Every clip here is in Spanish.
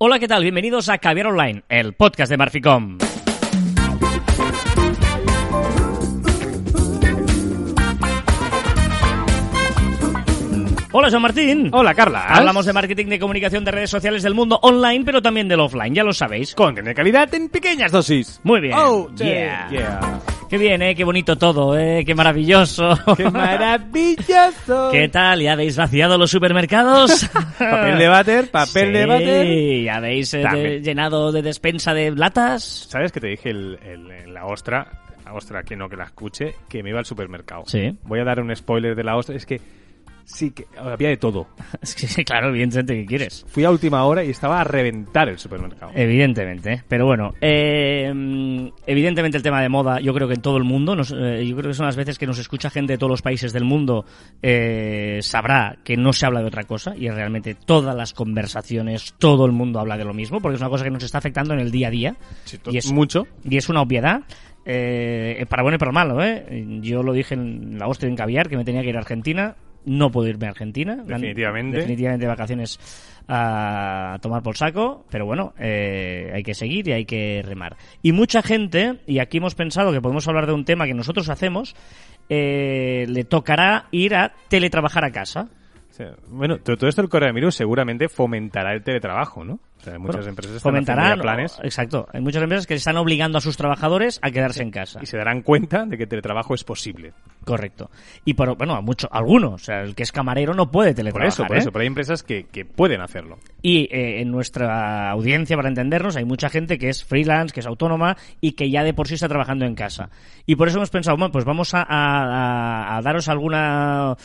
Hola, ¿qué tal? Bienvenidos a Caviar Online, el podcast de Marficom. Hola, Joan Martín. Hola, Carla. Hablamos de marketing de comunicación de redes sociales del mundo online, pero también del offline, ya lo sabéis. Contenido de calidad en pequeñas dosis. Muy bien. Oh, yeah. yeah. Qué bien, ¿eh? Qué bonito todo, ¿eh? Qué maravilloso. ¡Qué maravilloso! ¿Qué tal? ¿Ya habéis vaciado los supermercados? papel de váter, papel sí, de váter. ¿Ya habéis eh, de- llenado de despensa de latas? ¿Sabes que te dije el, el- la ostra? La ostra, que no que la escuche, que me iba al supermercado. Sí. Voy a dar un spoiler de la ostra. Es que sí que había de todo. Sí, claro, evidentemente que quieres. Fui a última hora y estaba a reventar el supermercado. Evidentemente, pero bueno, eh, evidentemente el tema de moda, yo creo que en todo el mundo, nos- eh, yo creo que son las veces que nos escucha gente de todos los países del mundo, eh, sabrá que no se habla de otra cosa y realmente todas las conversaciones, todo el mundo habla de lo mismo, porque es una cosa que nos está afectando en el día a día. Sí, y es mucho. Y es una obviedad. eh, para bueno y para malo, ¿eh? Yo lo dije en la hostia en caviar, que me tenía que ir a Argentina. No puedo irme a Argentina. Definitivamente. Definitivamente de vacaciones a tomar por saco. Pero bueno, eh, hay que seguir y hay que remar. Y mucha gente, y aquí hemos pensado que podemos hablar de un tema que nosotros hacemos, eh, le tocará ir a teletrabajar a casa. Sea, bueno, to- todo esto el coronavirus seguramente fomentará el teletrabajo, ¿no? O sea, muchas Bueno, empresas están fomentarán planes Exacto. Hay muchas empresas que están obligando a sus trabajadores a quedarse en casa. y se darán cuenta de que el teletrabajo es posible. Correcto. Y por, bueno, a mucho, algunos, o sea, el que es camarero no puede Por teletrabajar. eso, por ¿eh? eso. Pero hay empresas que, que pueden hacerlo. Y eh, en nuestra audiencia, para entendernos, hay mucha gente que es freelance, que es autónoma y que ya de por sí está trabajando en casa. Y por eso hemos pensado, bueno, pues vamos a, a- a daros alguna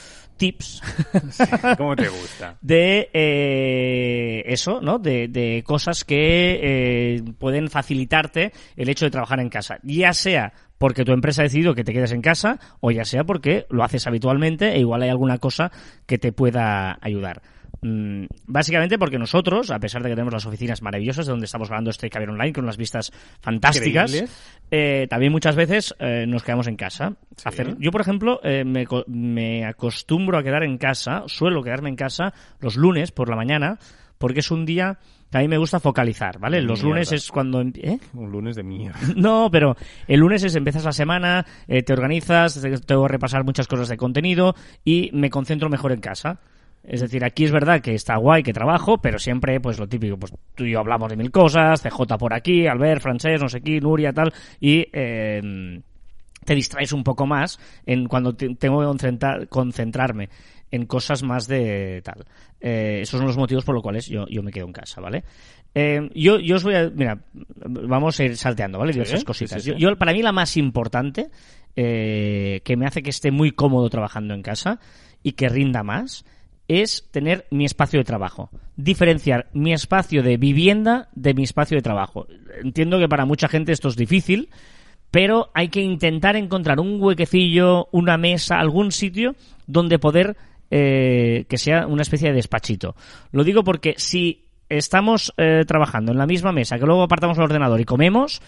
tips ¿Cómo te gusta? de eh, eso, ¿no? De, de cosas que eh, pueden facilitarte el hecho de trabajar en casa. Ya sea porque tu empresa ha decidido que te quedes en casa o ya sea porque lo haces habitualmente e igual hay alguna cosa que te pueda ayudar. Mm, Básicamente porque nosotros, a pesar de que tenemos las oficinas maravillosas de donde estamos grabando este Caber Online con unas vistas fantásticas, eh, también muchas veces eh, nos quedamos en casa. Sí. Hacer, yo, por ejemplo, eh, me, me acostumbro a quedar en casa, suelo quedarme en casa los lunes por la mañana, porque es un día que a mí me gusta focalizar, ¿vale? Los Mierda. lunes es cuando... em- ¿eh? Un lunes de mierda. No, pero el lunes es empiezas la semana, eh, te organizas, te- tengo que repasar muchas cosas de contenido y me concentro mejor en casa. Es decir, aquí es verdad que está guay que trabajo, pero siempre, pues lo típico, pues tú y yo hablamos de mil cosas, CJ por aquí, Albert, Francés, no sé qué, Nuria, tal, y eh, te distraes un poco más en cuando te- tengo que concentrar- concentrarme en cosas más de tal. Eh, esos son los motivos por los cuales yo, yo me quedo en casa, ¿vale? Eh, yo, yo os voy a... Mira, vamos a ir salteando, ¿vale? Diversas sí, cositas. sí, sí. Yo, yo, para mí la más importante, eh, que me hace que esté muy cómodo trabajando en casa y que rinda más, es tener mi espacio de trabajo. Diferenciar mi espacio de vivienda de mi espacio de trabajo. Entiendo que para mucha gente esto es difícil, pero hay que intentar encontrar un huequecillo, una mesa, algún sitio donde poder eh, que sea una especie de despachito. Lo digo porque si estamos eh, trabajando en la misma mesa, que luego apartamos el ordenador y comemos,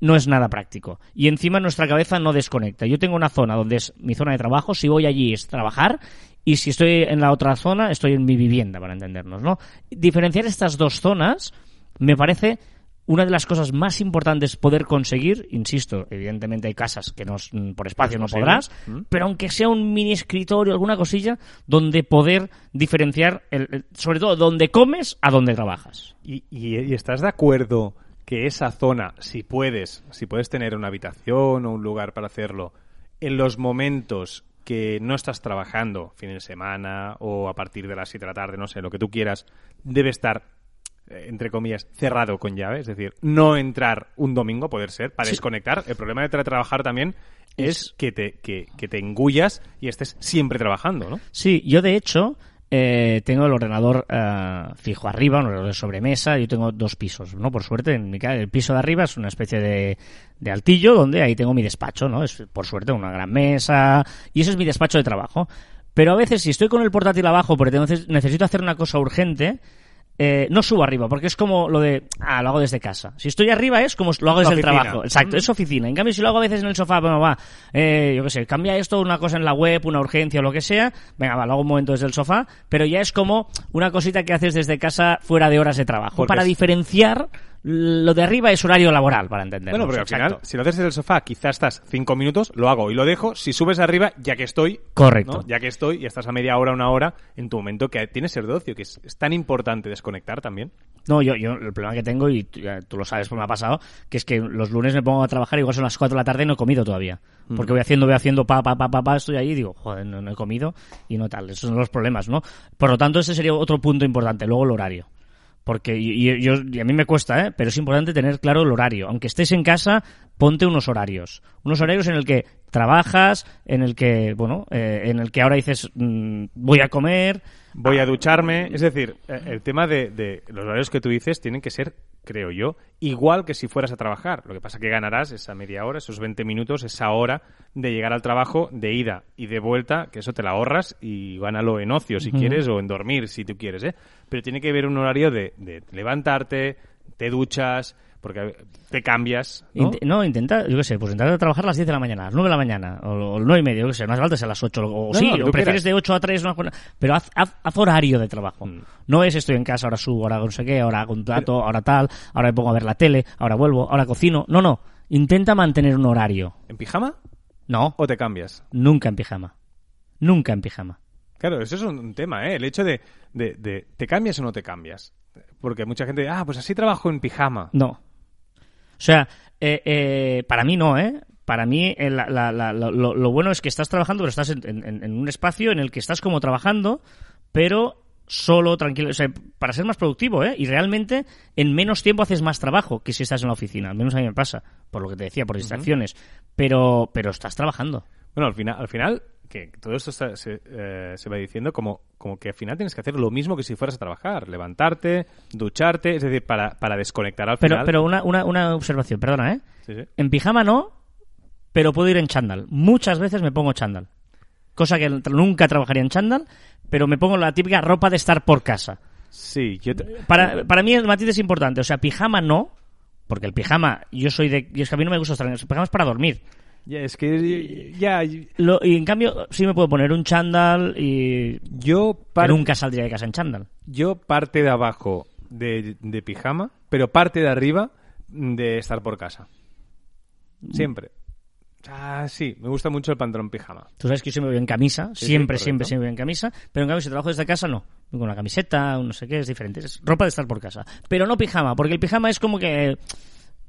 no es nada práctico. Y encima nuestra cabeza no desconecta. Yo tengo una zona donde es mi zona de trabajo, si voy allí es trabajar, y si estoy en la otra zona, estoy en mi vivienda, para entendernos, ¿no? Diferenciar estas dos zonas me parece una de las cosas más importantes poder conseguir, insisto, evidentemente hay casas que no, por espacio no podrás, ¿Mm? pero aunque sea un mini escritorio, alguna cosilla, donde poder diferenciar, el- el- sobre todo, donde comes a donde trabajas. ¿Y, y, y estás de acuerdo que esa zona, si puedes, si puedes tener una habitación o un lugar para hacerlo, en los momentos que no estás trabajando, fin de semana o a partir de las 7 de la tarde, no sé, lo que tú quieras, debe estar, eh, entre comillas, cerrado con llave? Es decir, no entrar un domingo, poder ser, para Sí. desconectar. El problema de teletrabajar también es que te, que, que te engullas y estés siempre trabajando, ¿no? Sí, yo de hecho eh, tengo el ordenador eh, fijo arriba, un ordenador de sobremesa. Yo tengo dos pisos, ¿no? Por suerte, en mi casa, el piso de arriba es una especie de, de altillo donde ahí tengo mi despacho, ¿no? Es por suerte una gran mesa y ese es mi despacho de trabajo. Pero a veces si estoy con el portátil abajo porque tengo- necesito hacer una cosa urgente, eh, no subo arriba, porque es como lo de, ah, lo hago desde casa. Si estoy arriba es como lo hago desde el trabajo. Exacto, es oficina. En cambio, si lo hago a veces en el sofá, bueno, va, eh, yo qué sé, cambia esto, una cosa en la web, una urgencia o lo que sea, venga, va, lo hago un momento desde el sofá, pero ya es como una cosita que haces desde casa fuera de horas de trabajo. Porque para diferenciar, lo de arriba es horario laboral, para entenderlo. Bueno, porque al final, si lo haces desde el sofá, quizás estás cinco minutos, lo hago y lo dejo. Si subes arriba, ya que estoy, Correcto. ¿no? ya que estoy y estás a media hora, una hora, en tu momento que tienes ser de ocio, que es, es tan importante desconectar también. No, yo, yo el problema que tengo, y tú, lo sabes, pues me ha pasado, que es que los lunes me pongo a trabajar, igual son las 4 de la tarde y no he comido todavía. Porque voy haciendo, voy haciendo, pa, pa, pa, pa, pa, estoy ahí y digo, joder, no, no he comido y no tal. Esos son los problemas, ¿no? Por lo tanto, ese sería otro punto importante. Luego el horario. Porque y, y yo, y a mí me cuesta, ¿eh? pero es importante tener claro el horario. Aunque estés en casa, ponte unos horarios. Unos horarios en el que trabajas, en el que, bueno, eh, en el que ahora dices, mm, voy a comer, Voy a ducharme. Es decir, eh, el tema de, de los horarios que tú dices tienen que ser, creo yo, igual que si fueras a trabajar. Lo que pasa que ganarás esa media hora, esos 20 minutos, esa hora de llegar al trabajo, de ida y de vuelta, que eso te la ahorras y gánalo en ocio si quieres o en dormir si tú quieres, ¿eh? Pero tiene que haber un horario de, de levantarte, te duchas, porque te cambias, ¿no? Int- No, intenta, yo qué sé, pues intentar trabajar a las 10 de la mañana, a las 9 de la mañana, o, o las 9 y media, yo qué sé, no hace falta ser a las 8, o No, sí, no, o prefieres quieras. de 8 a 3, una pero haz, haz- haz horario de trabajo. Mm. No es estoy en casa, ahora subo, ahora no sé qué, ahora hago un plato, ahora tal, ahora me pongo a ver la tele, ahora vuelvo, ahora cocino. No, no, intenta mantener un horario. ¿En pijama No, o te cambias? nunca en pijama. Nunca en pijama. Claro, eso es un, un tema, ¿eh? El hecho de, de, de, ¿te cambias o no te cambias? Porque mucha gente, ah, pues así trabajo en pijama. No. O sea, eh, eh, para mí no, ¿eh? Para mí eh, la- la- la- lo, bueno es que estás trabajando, pero estás en, en- en un espacio en el que estás como trabajando, pero solo, tranquilo, o sea, para ser más productivo, ¿eh? Y realmente en menos tiempo haces más trabajo que si estás en la oficina. Al menos a mí me pasa, por lo que te decía, por distracciones. Pero, pero estás trabajando. Bueno, al final, al final que todo esto está- se, eh, se va diciendo como, como que al final tienes que hacer lo mismo que si fueras a trabajar. Levantarte, ducharte, es decir, para, para desconectar al Pero, final. pero una, una, una observación, perdona, ¿eh? Sí, sí. En pijama no, pero puedo ir en chándal. Muchas veces me pongo chándal. Cosa que nunca trabajaría en chándal, pero me pongo la típica ropa de estar por casa. Sí, yo te- Para, para mí el matiz es importante. O sea, pijama no, porque el pijama, yo soy de... Y es que a mí no me gusta estar en el pijama es para dormir. Ya, es que ya Lo- y en cambio, sí me puedo poner un chándal y... yo Pero par- nunca saldría de casa en chándal. yo parte de abajo de, de pijama, pero parte de arriba de estar por casa. Siempre. Ah, sí, me gusta mucho el pantalón pijama. Tú sabes que yo siempre voy en camisa, Sí, sí, siempre, correcto. siempre, siempre voy en camisa, pero en cambio si trabajo desde casa no. Voy con una camiseta, un no sé qué, es diferente. Es ropa de estar por casa. Pero no pijama, porque el pijama es como que...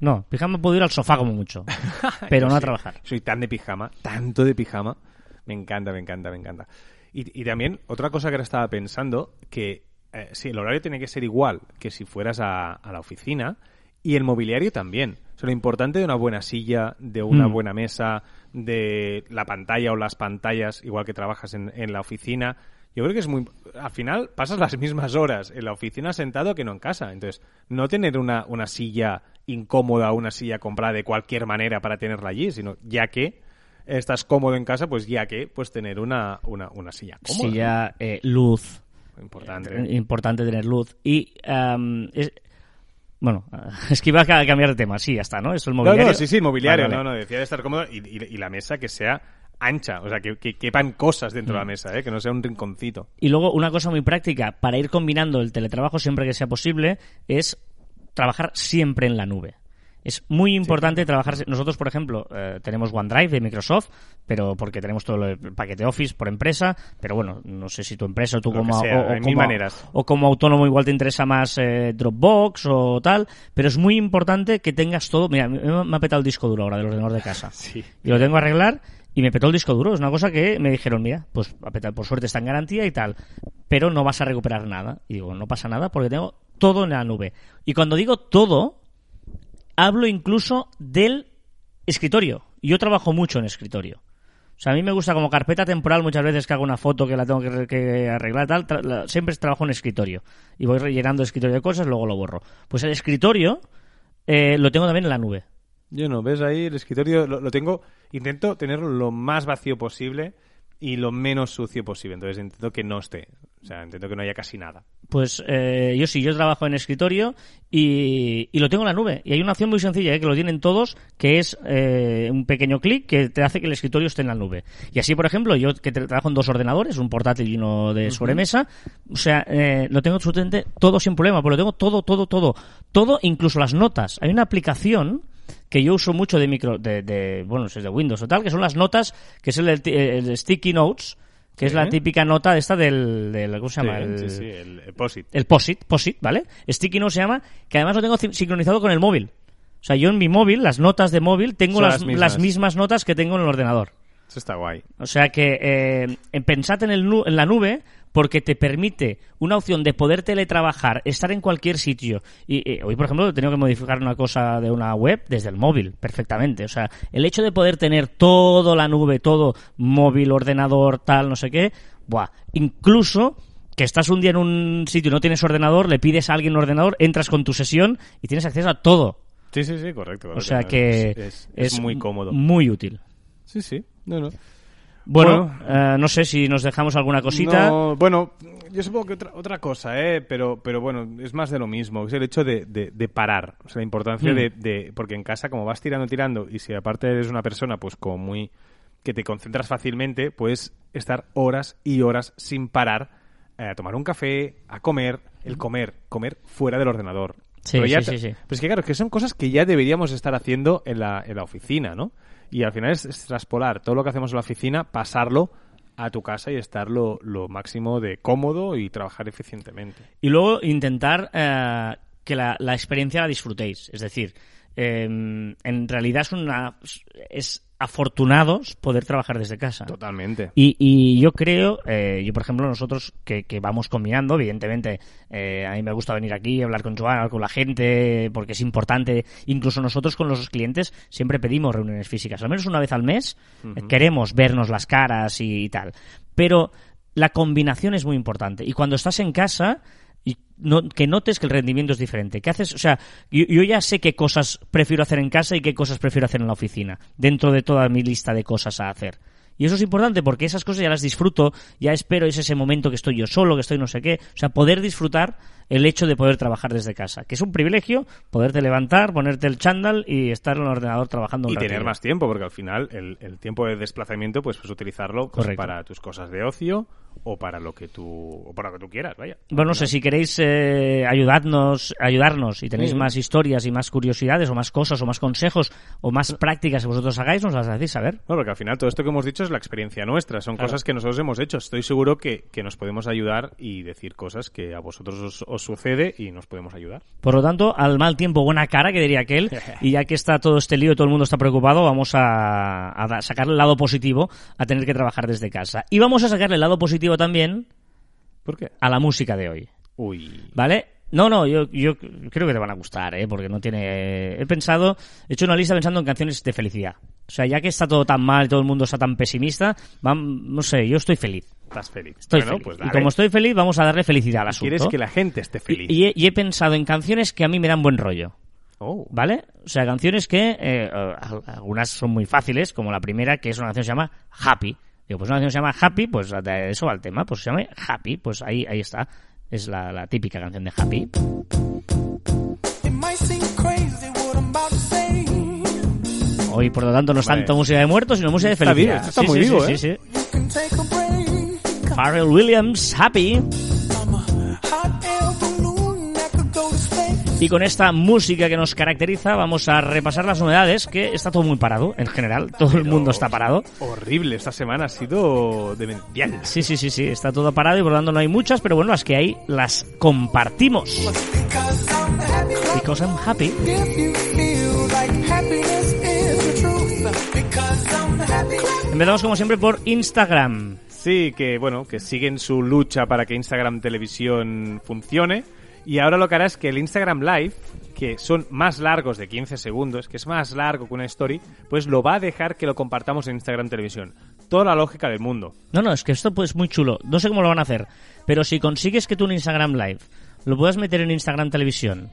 No, pijama puedo ir al sofá como mucho, pero no a trabajar. Soy tan de pijama, tanto de pijama. Me encanta, me encanta, me encanta. Y, y también, otra cosa que ahora estaba pensando, que eh, sí, el horario tiene que ser igual que si fueras a, a la oficina y el mobiliario también. O sea, lo importante de una buena silla, de una Mm. buena mesa, de la pantalla o las pantallas, igual que trabajas en, en la oficina. Yo creo que es muy... Al final pasas las mismas horas en la oficina sentado que no en casa. Entonces, no tener una, una silla incómoda, una silla comprada de cualquier manera para tenerla allí, sino ya que estás cómodo en casa, pues ya que pues tener una, una, una silla cómoda. Silla, eh, luz, Importante. Eh, importante tener luz. Y, am, es- bueno, es que iba a ca- cambiar de tema, sí, ya está, ¿no? Eso el mobiliario. no, sí, sí, mobiliario, Vale, vale. no, no, decía de estar cómodo y, y- y la mesa que sea ancha, o sea, que, que quepan cosas dentro de Mm. la mesa, ¿eh? que no sea un rinconcito. Y luego una cosa muy práctica para ir combinando el teletrabajo siempre que sea posible es trabajar siempre en la nube. Es muy importante trabajar. Nosotros, por ejemplo, eh, tenemos OneDrive de Microsoft, pero porque tenemos todo el paquete Office por empresa. Pero bueno, no sé si tu empresa o tú Lo como, sea, o- o como- maneras. o como autónomo igual te interesa más eh, Dropbox o tal. Pero es muy importante que tengas todo. Mira, me, me ha petado el disco duro ahora del ordenador de casa Sí. y lo tengo a arreglar y me petó el disco duro. Es una cosa que me dijeron, mira, pues a petar, por suerte está en garantía y tal, pero no vas a recuperar nada. Y digo, no pasa nada porque tengo todo en la nube. Y cuando digo todo, hablo incluso del escritorio. Y Yo trabajo mucho en escritorio. O sea, a mí me gusta como carpeta temporal muchas veces que hago una foto que la tengo que, que arreglar tal, siempre trabajo en escritorio. Y voy rellenando el escritorio de cosas, luego lo borro. Pues el escritorio eh, lo tengo también en la nube. Yo no, ves ahí el escritorio, lo, lo tengo, intento tenerlo lo más vacío posible y lo menos sucio posible, entonces intento que no esté. O sea, entiendo que no haya casi nada. Pues eh, yo sí, yo trabajo en escritorio y, y lo tengo en la nube. Y hay una opción muy sencilla, eh, que lo tienen todos, que es eh, un pequeño clic que te hace que el escritorio esté en la nube. Y así, por ejemplo, yo que tra- trabajo en dos ordenadores, un portátil y uno de sobremesa, o sea, eh, lo tengo absolutamente todo sin problema, porque lo tengo todo, todo, todo. Todo, incluso las notas. Hay una aplicación que yo uso mucho de micro, de, de bueno, es de Windows o tal, que son las notas, que es el, el Sticky Notes, que es Sí. la típica nota de esta del, del ¿cómo se Sí, llama? El- sí, sí, el, POSIT. el POSIT, POSIT, ¿vale? Sticky Note se llama, que además lo tengo sincronizado con el móvil. O sea, yo en mi móvil, las notas de móvil, tengo las, las mismas. las mismas notas que tengo en el ordenador. Eso está guay. O sea que eh, en- pensad en, el nu- en la nube porque te permite una opción de poder teletrabajar, estar en cualquier sitio. Y eh, hoy, por ejemplo, he tenido que modificar una cosa de una web desde el móvil, perfectamente. O sea, el hecho de poder tener todo la nube, todo móvil, ordenador, tal, no sé qué, buah, incluso que estás un día en un sitio y no tienes ordenador, le pides a alguien un ordenador, entras con tu sesión y tienes acceso a todo. Sí, sí, sí, correcto. O correcto. sea que Es, es- es muy cómodo. Muy útil. Sí, sí. No, no. Bueno, Bueno. eh, no sé si nos dejamos alguna cosita. No, bueno, yo supongo que otra, otra cosa, ¿eh? pero, pero bueno, es más de lo mismo, es el hecho de, de- de parar, o sea, la importancia Mm. de, de- Porque en casa, como vas tirando, tirando, y si aparte eres una persona, pues como muy... que te concentras fácilmente, puedes estar horas y horas sin parar eh, a tomar un café, a comer, el comer, comer fuera del ordenador. Sí, Pero ya sí, te- sí, sí. Pues que claro, que son cosas que ya deberíamos estar haciendo en la, en la oficina, ¿no? Y al final es, es traspolar todo lo que hacemos en la oficina, pasarlo a tu casa y estar lo, lo máximo de cómodo y trabajar eficientemente. Y luego intentar eh, que la, la experiencia la disfrutéis. Es decir, eh, en realidad es una es afortunados poder trabajar desde casa. Totalmente. Y, y yo creo, eh, yo por ejemplo, nosotros que, que vamos combinando, evidentemente, eh, a mí me gusta venir aquí, hablar con Joan, hablar con la gente, porque es importante. Incluso nosotros con los clientes siempre pedimos reuniones físicas, al menos una vez al mes. queremos vernos las caras y, tal. Pero la combinación es muy importante. Y cuando estás en casa, no- que notes que el rendimiento es diferente. ¿Qué haces? O sea, yo, yo ya sé qué cosas prefiero hacer en casa y qué cosas prefiero hacer en la oficina, dentro de toda mi lista de cosas a hacer. Y eso es importante porque esas cosas ya las disfruto, ya espero es ese momento que estoy yo solo, que estoy no sé qué. O sea, poder disfrutar el hecho de poder trabajar desde casa, que es un privilegio poderte levantar, ponerte el chándal y estar en el ordenador trabajando un Y tener más tiempo, porque al final el, el tiempo de desplazamiento pues puedes utilizarlo pues, para tus cosas de ocio o para lo que tú o para lo que tú quieras, vaya. Bueno, no sé si queréis eh, ayudarnos, ayudarnos y tenéis Sí. más historias y más curiosidades o más cosas o más consejos o más prácticas que vosotros hagáis, nos las hacéis saber. No, porque al final todo esto que hemos dicho es la experiencia nuestra, son Claro. cosas que nosotros hemos hecho. Estoy seguro que, que nos podemos ayudar y decir cosas que a vosotros os, os sucede y nos podemos ayudar. Por lo tanto, al mal tiempo, buena cara, que diría aquel. Y ya que está todo este lío y todo el mundo está preocupado, vamos a, a sacarle el lado positivo a tener que trabajar desde casa. Y vamos a sacarle el lado positivo también ¿Por qué? a la música de hoy. Uy. ¿Vale? No, no, yo, yo creo que te van a gustar, ¿eh? Porque no tiene... He pensado, he hecho una lista pensando en canciones de felicidad. O sea, ya que está todo tan mal y todo el mundo está tan pesimista, vam- no sé, yo estoy feliz. Estás feliz. Estoy Bueno, feliz. pues y como estoy feliz, vamos a darle felicidad al asunto. Quieres que la gente esté feliz. Y, y he, y he pensado en canciones que a mí me dan buen rollo. Oh. ¿Vale? O sea, canciones que eh, algunas son muy fáciles, como la primera, que es una canción que se llama Happy. Digo, pues una canción que se llama Happy, pues de eso va el tema, pues se llama Happy, pues ahí, ahí está. Es la, la típica canción de Happy. Hoy, por lo tanto, no es Hombre. tanto música de muertos, sino música de Está felicidad. bien, está Sí, muy sí, vivo, sí, ¿eh? Pharrell Williams, Happy. Y con esta música que nos caracteriza, vamos a repasar las novedades, que está todo muy parado, en general. Todo el mundo está parado. Horrible, esta semana ha sido demencial. Sí, sí, sí, sí, está todo parado y por lo tanto no hay muchas, pero bueno, las que hay las compartimos. Because I'm happy. Empezamos como siempre por Instagram. Sí, que bueno, que siguen su lucha para que Instagram Televisión funcione. Y ahora lo que hará es que el Instagram Live, que son más largos de 15 segundos, que es más largo que una story, pues lo va a dejar que lo compartamos en Instagram Televisión. Toda la lógica del mundo. No, no, es que esto pues muy chulo. No sé cómo lo van a hacer, pero si consigues que tú un Instagram Live lo puedas meter en Instagram Televisión,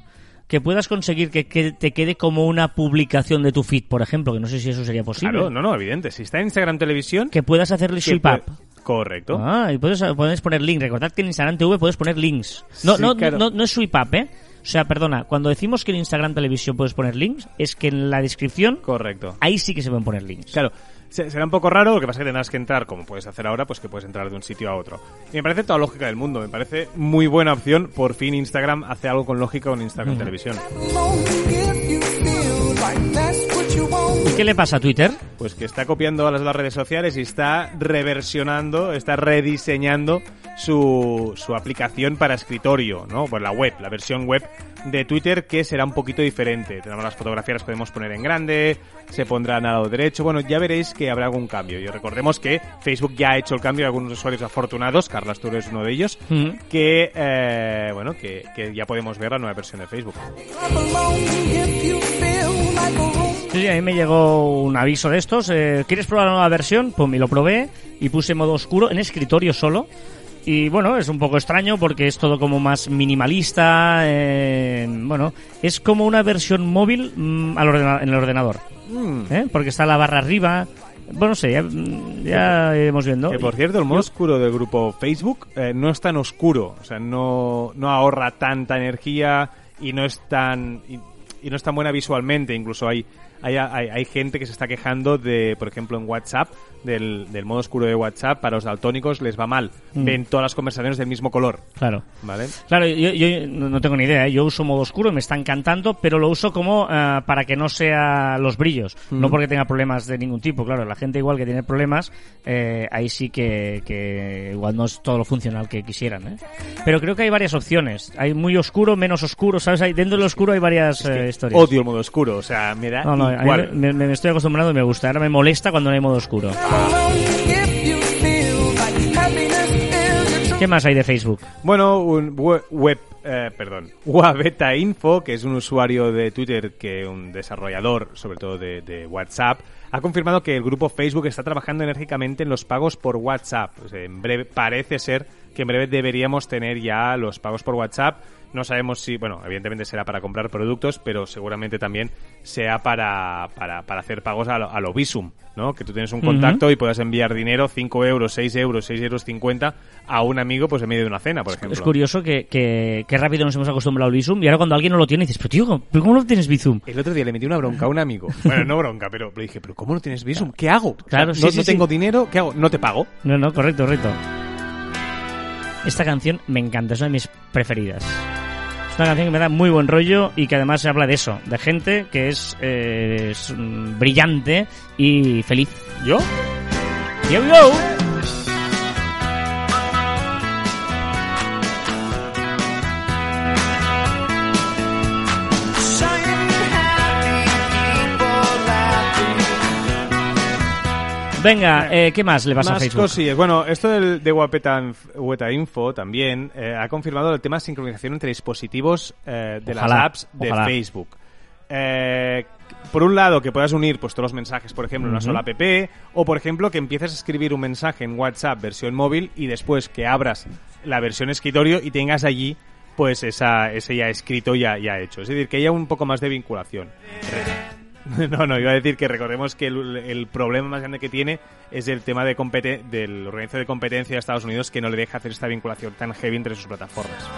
que puedas conseguir que, que te quede como una publicación de tu feed, por ejemplo, que no sé si eso sería posible. Claro, no, no, evidente. Si está en Instagram Televisión, Que puedas hacerle swipe up. Correcto. Ah, y puedes, puedes poner link. Recordad que en Instagram TV puedes poner links. No, Sí, no, claro. no, no es swipe up, ¿eh? O sea, perdona, cuando decimos que en Instagram Televisión puedes poner links, es que en la descripción, Correcto. ahí sí que se pueden poner links. Claro, se- será un poco raro, lo que pasa es que tendrás que entrar, como puedes hacer ahora, pues que puedes entrar de un sitio a otro. Y me parece toda lógica del mundo, me parece muy buena opción. Por fin Instagram hace algo con lógica con Instagram Televisión. Qué le pasa a Twitter? Pues que está copiando a las, las redes sociales y está reversionando, está rediseñando su, su aplicación para escritorio, ¿no? Pues la web, la versión web de Twitter que será un poquito diferente. Tenemos las fotografías, las podemos poner en grande, se pondrán al lado derecho. Bueno, ya veréis que habrá algún cambio. Y recordemos que Facebook ya ha hecho el cambio, algunos usuarios afortunados, Carlas tú eres uno de ellos, Mm. que, eh, bueno, que, que ya podemos ver la nueva versión de Facebook. Sí, a mí me llegó un aviso de estos. eh, ¿Quieres probar la nueva versión? Pues me lo probé y puse modo oscuro en escritorio solo. Y bueno, es un poco extraño porque es todo como más minimalista. eh, bueno, es como una versión móvil mm, al en el ordenador. Mm. ¿eh? Porque está la barra arriba. Bueno, no sé, ya, ya iremos viendo. Que por cierto, el modo oscuro del grupo Facebook eh, no es tan oscuro, o sea, no, no ahorra tanta energía y no es tan y, y no es tan buena visualmente. Incluso hay, hay, hay, hay gente que se está quejando de, por ejemplo, en WhatsApp, del, del modo oscuro de WhatsApp, para los daltónicos les va mal. Mm. Ven todas las conversaciones del mismo color, Claro. ¿vale? Claro, yo, yo no tengo ni idea. ¿eh? Yo uso modo oscuro, me está encantando, pero lo uso como ah, para que no sea los brillos, no porque tenga problemas de ningún tipo. Claro, la gente igual que tiene problemas, eh, ahí sí que, que igual no es todo lo funcional que quisieran. ¿eh? Pero creo que hay varias opciones. Hay muy oscuro, menos oscuro, ¿sabes? Hay, dentro del oscuro hay varias eh, historias. Odio el modo oscuro, o sea, me da No, no, a mí igual. me, estoy acostumbrando y me gusta. Ahora me molesta cuando no hay modo oscuro. ¿Qué más hay de Facebook? Bueno, un we- web, eh, perdón, Wabeta Info, que es un usuario de Twitter, que un desarrollador, sobre todo de, de WhatsApp, ha confirmado que el grupo Facebook está trabajando enérgicamente en los pagos por WhatsApp. O sea, en breve, parece ser que en breve deberíamos tener ya los pagos por WhatsApp. No sabemos si, bueno, evidentemente será para comprar productos, pero seguramente también sea para, para, para hacer pagos a lo, a lo Visum, ¿no? Que tú tienes un contacto y puedas enviar dinero, 5 euros, 6 euros, 6 euros 50 a un amigo pues en medio de una cena, por ejemplo. Es curioso que, que, que rápido nos hemos acostumbrado al Bizum y ahora cuando alguien no lo tiene dices, pero tío, ¿pero ¿cómo no tienes Bizum? El otro día le metí una bronca a un amigo. Bueno, no bronca, pero le dije, pero ¿cómo no tienes Visum? ¿Qué hago? Claro, O sea, sí, no, sí, no sí. tengo dinero, ¿qué hago? No te pago. No, no, correcto, correcto. Esta canción me encanta, es una de mis preferidas. Es una canción que me da muy buen rollo y que además se habla de eso, de gente que es, eh, mm, brillante y feliz. ¿Yo? Here we. Venga, eh, ¿qué más le pasa a Facebook? cosillas. Bueno, esto del, de Weta Info también eh, ha confirmado el tema de sincronización entre dispositivos eh, de Ojalá, las apps de ojalá. Facebook. Eh, por un lado, que puedas unir pues, todos los mensajes, por ejemplo, en una sola app, o por ejemplo, que empieces a escribir un mensaje en WhatsApp versión móvil y después que abras la versión escritorio y tengas allí pues esa, ese ya escrito, ya, ya hecho. Es decir, que haya un poco más de vinculación. No, no, iba a decir que recordemos que el, problema más grande que tiene es el tema de compete del organización de competencia de Estados Unidos que no le deja hacer esta vinculación tan heavy entre sus plataformas.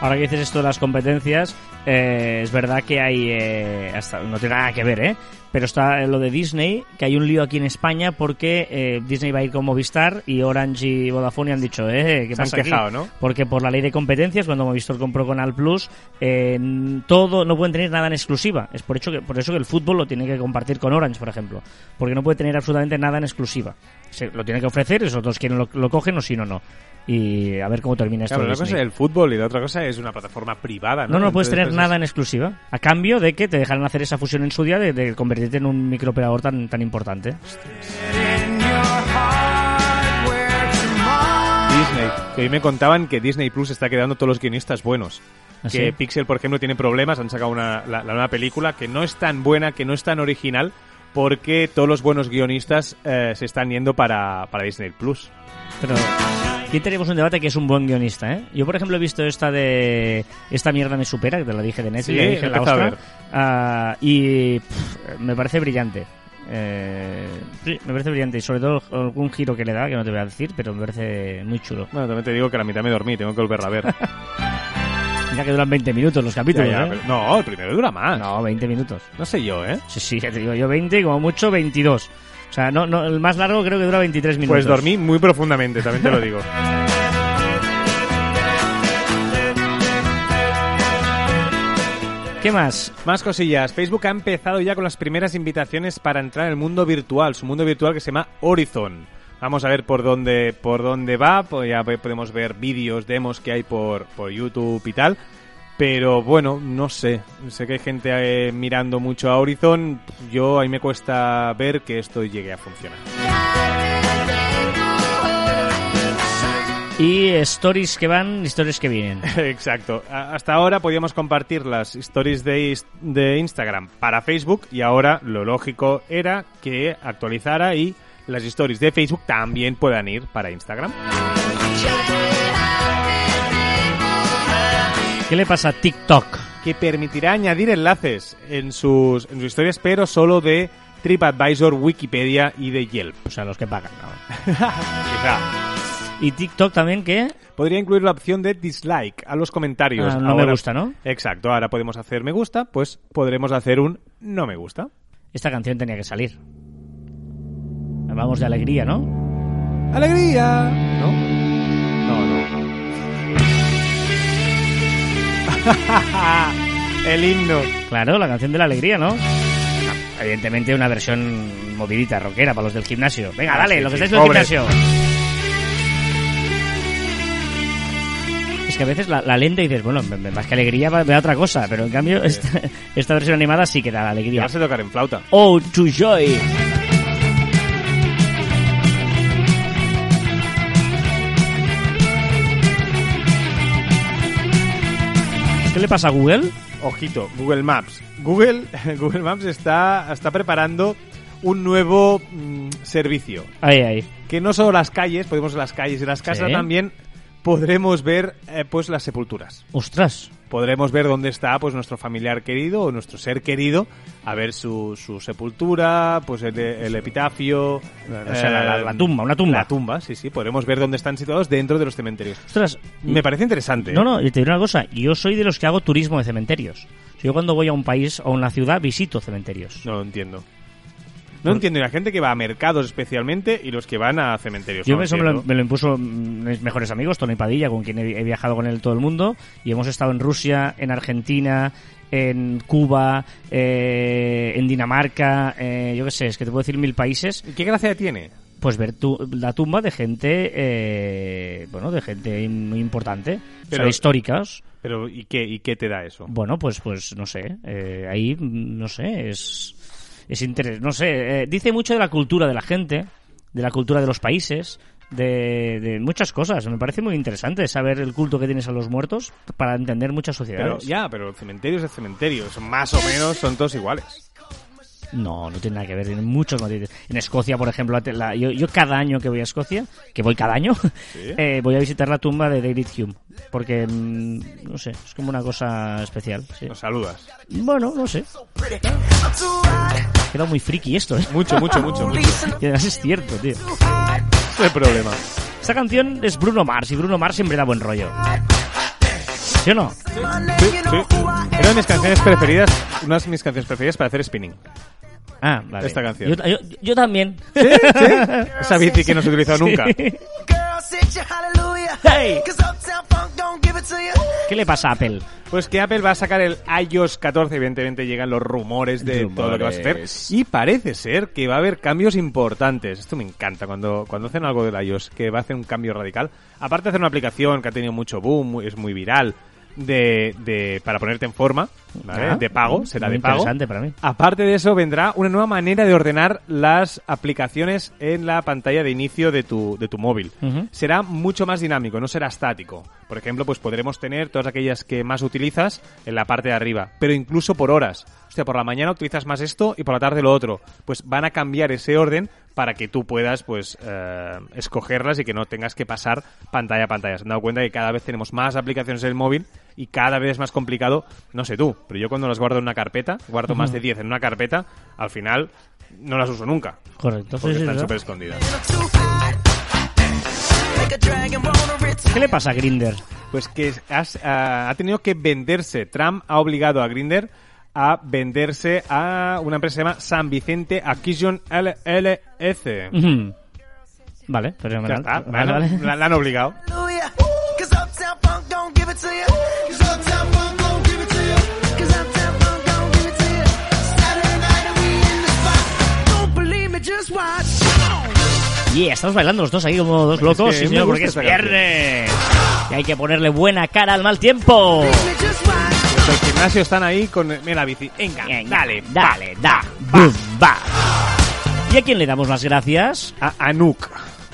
Ahora que dices esto de las competencias, eh, es verdad que hay. eh, hasta, no tiene nada que ver, ¿eh? Pero está lo de Disney, que hay un lío aquí en España porque eh, Disney va a ir con Movistar y Orange y Vodafone han dicho, ¿eh? ¿Qué Se han pasa aquí? quejado, ¿no? Porque por la ley de competencias, cuando Movistar compró con Al Plus, eh, todo no pueden tener nada en exclusiva. Es por, hecho que, por eso que el fútbol lo tiene que compartir con Orange, por ejemplo. Porque no puede tener absolutamente nada en exclusiva. Se, lo tiene que ofrecer, y si otros quieren lo, lo cogen o si no, no. Y a ver cómo termina esto. Claro, una cosa es el fútbol y la otra cosa es una plataforma privada, ¿no? No, no puedes tener pues, nada en exclusiva. A cambio de que te dejaran hacer esa fusión en su día de, de convertirte en un microoperador tan, tan importante. Disney, que hoy me contaban que Disney Plus está quedando todos los guionistas buenos. ¿Ah, que sí? Pixel, por ejemplo, tiene problemas, han sacado una, la, la nueva película que no es tan buena, que no es tan original, porque todos los buenos guionistas eh, se están yendo para, para Disney Plus. Pero aquí tenemos un debate que es un buen guionista, ¿eh? Yo, por ejemplo, he visto esta de... Esta mierda me supera, que te la dije de Netflix, Sí, la dije en la empezado a ostra, ah, y pff, me parece brillante. Eh, sí, me parece brillante y sobre todo algún giro que le da, que no te voy a decir, pero me parece muy chulo. Bueno, también te digo que a la mitad me dormí, tengo que volverla a ver. Mira que duran 20 minutos los Ya, capítulos, ya, ¿eh? no, el primero dura más. No. No, 20 minutos. sé yo, ¿eh? Sí, sí, ya te digo yo 20 y como mucho 22. O sea, no, no, el más largo creo que dura 23 minutos. Pues dormí muy profundamente, también te lo digo. ¿Qué más? Más cosillas. Facebook ha empezado ya con las primeras invitaciones para entrar en el mundo virtual, su mundo virtual que se llama Horizon. Vamos a ver por dónde por dónde va, pues ya podemos ver vídeos, demos que hay por, por YouTube y tal. Pero bueno, no sé. Sé que hay gente eh, mirando mucho a Horizon. Yo ahí me cuesta ver que esto llegue a funcionar. Y stories que van, stories que vienen. Exacto. Hasta ahora podíamos compartir las stories de, de Instagram para Facebook y ahora lo lógico era que actualizara y las stories de Facebook también puedan ir para Instagram. ¿Qué le pasa a TikTok? Que permitirá añadir enlaces en sus, en sus historias, pero solo de TripAdvisor, Wikipedia y de Yelp. O sea, los que pagan. ¿no? Quizá. ¿Y TikTok también qué? Podría incluir la opción de dislike a los comentarios. Ah, no me gusta, ¿no? Exacto. Ahora podemos hacer me gusta, pues podremos hacer un no me gusta. Esta canción tenía que salir. Vamos de alegría, ¿no? ¡Alegría! ¿No? No, El himno. Claro, la canción de la alegría, ¿no? Evidentemente una versión movidita, rockera para los del gimnasio. Venga, Ah, dale, sí, los que sí, estáis en el gimnasio. Es que a veces la, la lenta dices, bueno, más que alegría me da otra cosa, pero en cambio esta, esta versión animada sí que da la alegría. Ya sé tocar en flauta. Oh, to joy. ¿Qué le pasa a Google? Ojito, Google Maps. Google, Google Maps está, está preparando un nuevo mm, servicio. Ahí, ahí. Que no solo las calles, podemos ver las calles y las casas, Sí. también podremos ver eh, pues las sepulturas. Ostras. Podremos ver dónde está pues nuestro familiar querido o nuestro ser querido, a ver su, su sepultura, pues el, el epitafio, O sea, la, la- la tumba, una tumba. La tumba, sí, sí, podremos ver dónde están situados dentro de los cementerios. Ostras. Me parece interesante. No, ¿eh? no, y te diré una cosa. Yo soy de los que hago turismo de cementerios. Yo cuando voy a un país o a una ciudad visito cementerios. No lo entiendo. No entiendo la gente que va a mercados especialmente y los que van a cementerios. Yo no eso me lo, me lo impuso mis mejores amigos, Tony Padilla, con quien he, he viajado con él todo el mundo, y hemos estado en Rusia, en Argentina, en Cuba, eh, en Dinamarca, eh, yo qué sé, es que te puedo decir mil países, ¿Y ¿Qué gracia tiene? pues ver tu- la tumba de gente, eh, bueno, de gente muy importante, o Pero- sea, históricas. Pero ¿y qué, y qué te da eso? Bueno, pues, pues no sé, eh, ahí, no sé, es, es interés, no sé, eh, dice mucho de la cultura de la gente, de la cultura de los países, de, de muchas cosas. Me parece muy interesante saber el culto que tienes a los muertos para entender muchas sociedades. ya, pero el cementerio es el cementerio. Son más o menos, son todos iguales. No, no tiene nada que ver, tiene muchos matices. En Escocia, por ejemplo, la- yo, yo cada año que voy a Escocia, que voy cada año, eh, voy a visitar la tumba de David Hume, porque, mm, no sé, es como una cosa especial. sí. Nos saludas. Bueno, no sé. Ha quedado muy friki esto, ¿eh? Mucho, mucho, mucho, mucho. Y además es cierto, tío. Es el problema. Esta canción es Bruno Mars y Bruno Mars siempre da buen rollo. ¿Sí o no? Sí, sí. Era de mis canciones preferidas, una de mis canciones preferidas para hacer spinning. Ah, vale. Esta canción. Yo, yo- yo también. ¿Sí? ¿Sí? Esa bici que no se ha utilizado nunca. Hey. ¿Qué le pasa a Apple? Pues que Apple va a sacar el iOS 14, evidentemente llegan los rumores de todo lo que va a hacer. Rumores. Y parece ser que va a haber cambios importantes. Esto me encanta cuando, cuando hacen algo del iOS, que va a hacer un cambio radical. Aparte de hacer una aplicación que ha tenido mucho boom, es muy viral, de, de, para ponerte en forma, ¿vale? Ah, de pago, será muy de pago. interesante para mí. Aparte de eso, vendrá una nueva manera de ordenar las aplicaciones en la pantalla de inicio de tu, de tu móvil. Será mucho más dinámico, no será estático. Por ejemplo, pues podremos tener todas aquellas que más utilizas en la parte de arriba, pero incluso por horas. O sea, por la mañana utilizas más esto y por la tarde lo otro. Pues van a cambiar ese orden para que tú puedas pues eh, escogerlas y que no tengas que pasar pantalla a pantalla. Se han dado cuenta que cada vez tenemos más aplicaciones en el móvil y cada vez es más complicado, no sé tú, pero yo cuando las guardo en una carpeta, guardo más de 10 en una carpeta, al final no las uso nunca. Correcto. Porque sí, están súper escondidas. ¿Qué le pasa a Grinder? Pues que has- ah, ha tenido que venderse. Trump ha obligado a Grinder a venderse a una empresa que se llama San Vicente Acquisition LLC. Vale, pero Ya fenomenal. está, Vale, la, vale. la- la han obligado. Watch. Yeah, estamos bailando los dos ahí como dos locos, que sí, señor, porque es viernes. Y hay que ponerle buena cara al mal tiempo. Los del gimnasio están ahí con mira, la bici. Venga, Venga, dale, dale, da, va. ¿Y a quién le damos las gracias? A Anuk.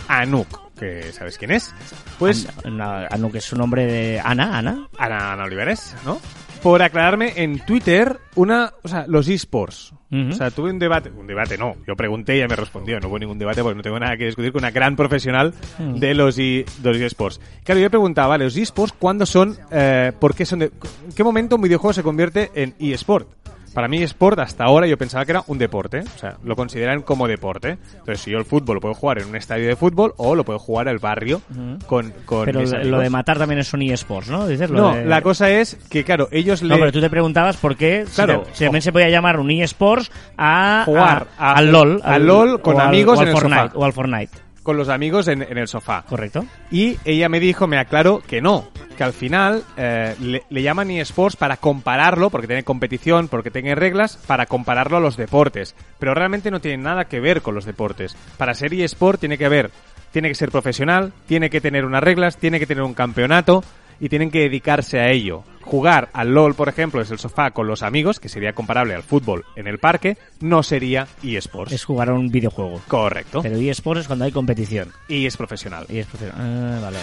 Anuk, que ¿sabes quién es? Pues Ana, Anu, que es su nombre de Ana, Ana. Ana, Ana Olivares, ¿no? Por aclararme en Twitter una, o sea, los esports. O sea, tuve un debate, un debate no, yo pregunté y ella me respondió, no hubo ningún debate porque no tengo nada que discutir con una gran profesional Mm. de los e- de los esports. Claro, yo preguntaba, vale, los esports, ¿cuándo son, eh, por qué son de, en qué momento un videojuego se convierte en eSport? Para mí eSport hasta ahora yo pensaba que era un deporte, o sea, lo consideran como deporte. Entonces, si yo el fútbol lo puedo jugar en un estadio de fútbol o lo puedo jugar al barrio con, con Pero mis lo de matar también es un eSports, ¿no? Dices lo No, de- la cosa es que, claro, ellos le... No, pero tú te preguntabas por qué si Claro. te- si también se podía llamar un eSports a Jugar a- a- al LOL, al LOL con amigos al en el Fortnite, sofá. o al Fortnite, con los amigos en, en el sofá. correcto. Y ella me dijo, me aclaró que no, que al final eh, le, le llaman eSports para compararlo, porque tiene competición, porque tiene reglas, para compararlo a los deportes. Pero realmente no tiene nada que ver con los deportes. Para ser eSport tiene que ver, tiene que ser profesional, tiene que tener unas reglas, tiene que tener un campeonato y tienen que dedicarse a ello. Jugar al LOL, por ejemplo, es el sofá con los amigos, que sería comparable al fútbol en el parque, no sería eSports. Es jugar a un videojuego. Correcto. Pero eSports es cuando hay competición. Y es profesional. Y es profesional. Ah, vale.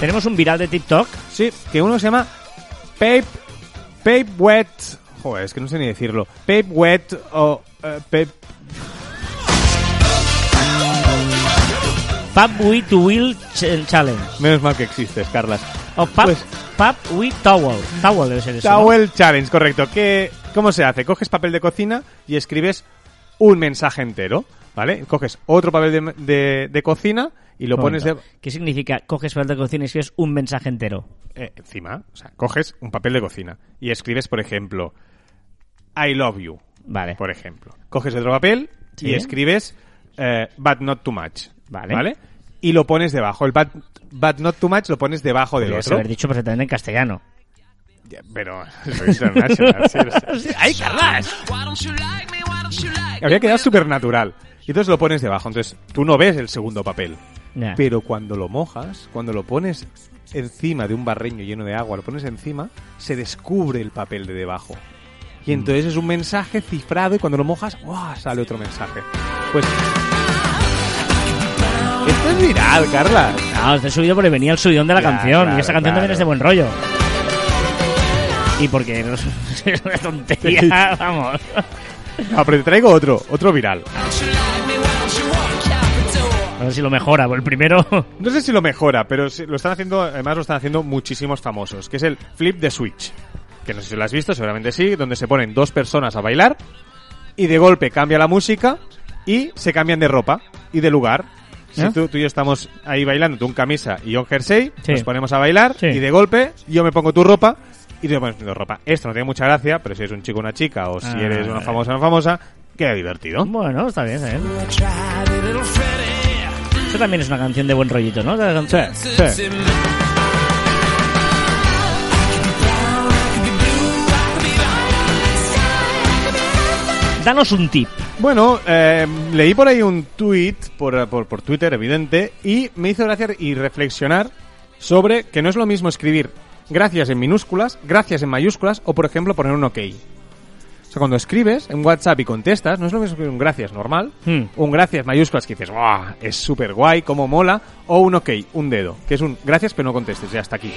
Tenemos un viral de TikTok. Sí, que uno se llama Pape, Pape Wet. Joder, es que no sé ni decirlo. Pape Wet o eh, Pape. Pub with Will Ch- Challenge. Menos mal que existes, Carlas. O Pub, Pues- Pub with Towel. Towel debe ser eso. ¿no? Towel Challenge, correcto. ¿Qué, ¿Cómo se hace? Coges papel de cocina y escribes un mensaje entero, ¿vale? Coges otro papel de, de- de cocina y lo pones de. ¿Qué significa? Coges papel de cocina y escribes un mensaje entero. eh, encima. O sea, coges un papel de cocina y escribes, por ejemplo, I love you. Vale. por ejemplo. Coges otro papel Sí. y escribes eh, but not too much. Vale. Y lo pones debajo. El but, but not too much lo pones debajo del Podrías otro. haber dicho perfectamente en castellano. Ya, Pero soy international, sí, o sea, ¡Ay, Carlas! Habría quedado súper natural. Y entonces lo pones debajo. Entonces tú no ves el segundo papel. Ya. Pero cuando lo mojas, cuando lo pones encima de un barreño lleno de agua, lo pones encima, se descubre el papel de debajo. Y entonces es un mensaje cifrado y cuando lo mojas, ¡guau! sale otro mensaje. Pues... Esto es viral, Carla. No, este subido porque venía el subidón de la canción. claro, y esa canción claro. también es de buen rollo. Y porque no es una tontería, vamos. No, pero te traigo otro, otro viral. A ver si lo mejora. El primero. No sé si lo mejora, pero lo están haciendo, además lo están haciendo muchísimos famosos, que es el flip de Switch. Que no sé si lo has visto, seguramente sí, donde se ponen dos personas a bailar y de golpe cambia la música y se cambian de ropa y de lugar. Si ¿Eh? tú, tú y yo estamos ahí bailando, tú en camisa y yo en jersey, Sí. nos ponemos a bailar Sí. y de golpe yo me pongo tu ropa y tú me pones mi ropa. Esto no tiene mucha gracia, pero si eres un chico o una chica o si Ah, eres una famosa o una famosa, queda divertido. Bueno, está bien, está bien. Eso también es una canción de buen rollito, ¿no? Sí, sí. Danos un tip. Bueno, eh, leí por ahí un tweet por, por, por Twitter, evidente, y me hizo gracia y reflexionar sobre que no es lo mismo escribir gracias en minúsculas, gracias en mayúsculas o, por ejemplo, poner un ok. O sea, cuando escribes en WhatsApp y contestas, no es lo mismo escribir un gracias normal, Hmm. un gracias mayúsculas que dices, ¡guau! Es súper guay, cómo mola, o un ok, un dedo, que es un gracias pero no contestes, ya está aquí.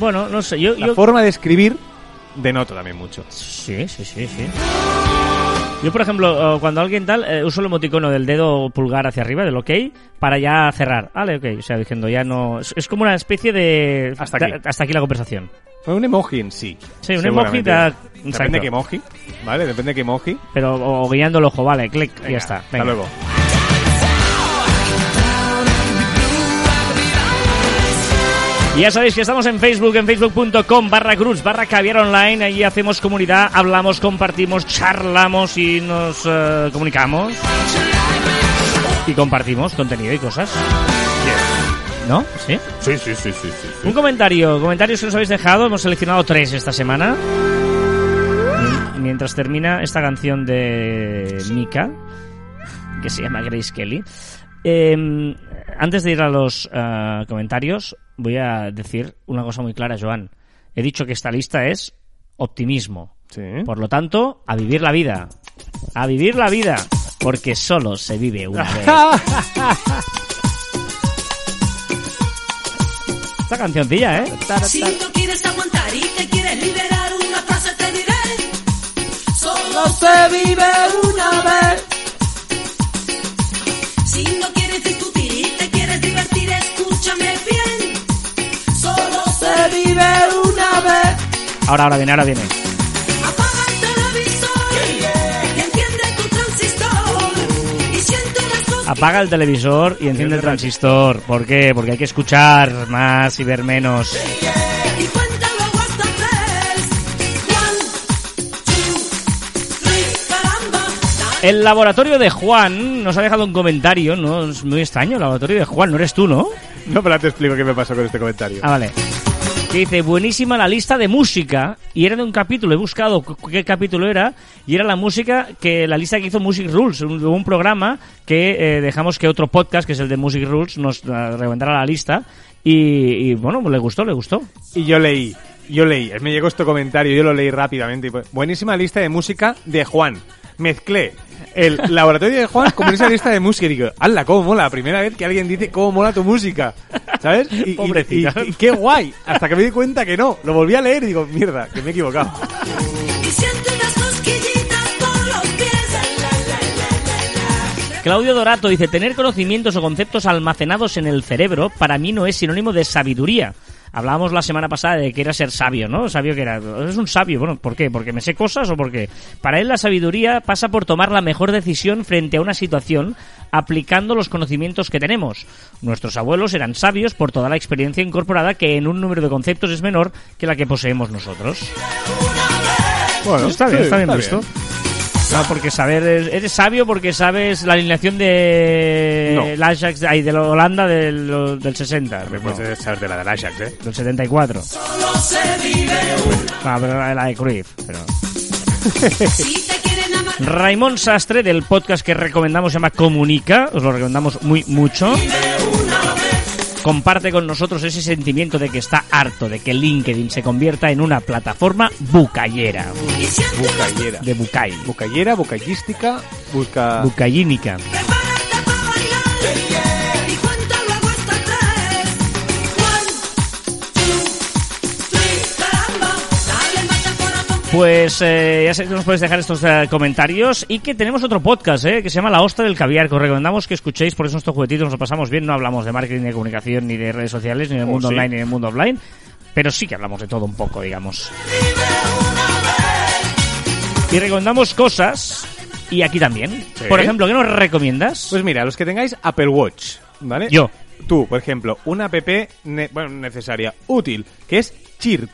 Bueno, no sé, yo... La yo- forma de escribir denoto también mucho. Sí, sí, sí, sí. Yo, por ejemplo, eh, cuando alguien tal, eh, uso el emoticono del dedo pulgar hacia arriba, del ok, para ya cerrar. Vale, ok. O sea, diciendo ya no... Es, es como una especie de... Hasta aquí. hasta aquí la conversación. Un emoji en sí. Sí, un emoji da- Depende de qué emoji, ¿vale? Depende de qué emoji. Pero o guiando el ojo, vale, clic, y ya está. Hasta Venga. luego. Ya sabéis que estamos en Facebook, en facebook.com barra cruz, barra caviar online. Allí hacemos comunidad, hablamos, compartimos, charlamos y nos eh, comunicamos. Y compartimos contenido y cosas. ¿No? ¿Sí? Sí, sí, sí, sí, sí. Un comentario, comentarios que nos habéis dejado. Hemos seleccionado tres esta semana. Mien- Mientras termina esta canción de Mika, que se llama Grace Kelly. Eh, antes de ir a los eh, comentarios, voy a decir una cosa muy clara, Joan. He dicho que esta lista es optimismo. Sí. Por lo tanto, a vivir la vida. A vivir la vida. Porque solo se vive una vez. Esta cancioncilla, ¿eh? Si no quieres aguantar y te quieres liberar, una frase te diré. Solo se vive una vez. Ahora, ahora viene, ahora viene. Apaga el televisor y enciende tu transistor. Y siente las cosas. Apaga el televisor y enciende el transistor. ¿Por qué? Porque hay que escuchar más y ver menos. El laboratorio de Juan nos ha dejado un comentario, ¿no? Es muy extraño, el laboratorio de Juan, no eres tú, ¿no? No, pero ahora te explico qué me pasó con este comentario. Ah, vale. Que dice, buenísima la lista de música. Y era de un capítulo, he buscado qué capítulo era. Y era la música que, la lista que hizo Music Rules, un, un programa que eh, dejamos que otro podcast, que es el de Music Rules, nos eh, reventara la lista. Y, bueno, le gustó, le gustó. Y yo leí, yo leí, me llegó este comentario, yo lo leí rápidamente. Buenísima lista de música de Juan. Mezclé el laboratorio de Juan con esa lista de música y digo, ¡hala, cómo mola! La primera vez que alguien dice cómo mola tu música. ¿Sabes? Y, y- Pobrecita. y- y qué guay. Hasta que me di cuenta que no. Lo volví a leer y digo, mierda, que me he equivocado. Claudio Dorato dice, tener conocimientos o conceptos almacenados en el cerebro para mí no es sinónimo de sabiduría. Hablábamos la semana pasada de que era ser sabio, ¿no? Sabio que era. Es un sabio, bueno, ¿por qué? ¿Porque me sé cosas o porque Para él la sabiduría pasa por tomar la mejor decisión frente a una situación aplicando los conocimientos que tenemos. Nuestros abuelos eran sabios por toda la experiencia incorporada que en un número de conceptos es menor que la que poseemos nosotros. Bueno, está bien, sí, está bien está visto. No, porque saber es- eres sabio porque sabes la alineación de No. el Ajax ahí de la Holanda del, del 60, Me no, puedes saber de la del Ajax, ¿eh? del 74. Ah, pero la de Cruyff, pero Raimón Sastre del podcast que recomendamos se llama Comunica, os lo recomendamos muy mucho. Comparte con nosotros ese sentimiento de que está harto de que LinkedIn se convierta en una plataforma unas Bucallera. de bucay, Bucallera, bucallística, busca... bucallínica. Pues eh, ya sé que nos puedes dejar estos eh, comentarios y que tenemos otro podcast eh, que se llama La Ostra del Caviar, que os recomendamos que escuchéis porque son estos juguetitos, nos lo pasamos bien, no hablamos de marketing, de comunicación, ni de redes sociales, ni del Oh, mundo sí. online, ni del mundo offline, pero sí que hablamos de todo un poco, digamos. Y recomendamos cosas, y aquí también. Sí. Por ejemplo, ¿qué nos recomiendas? Pues mira, los que tengáis Apple Watch, ¿vale? Yo. Tú, por ejemplo, una app, ne- bueno, necesaria, útil, que es Chirp.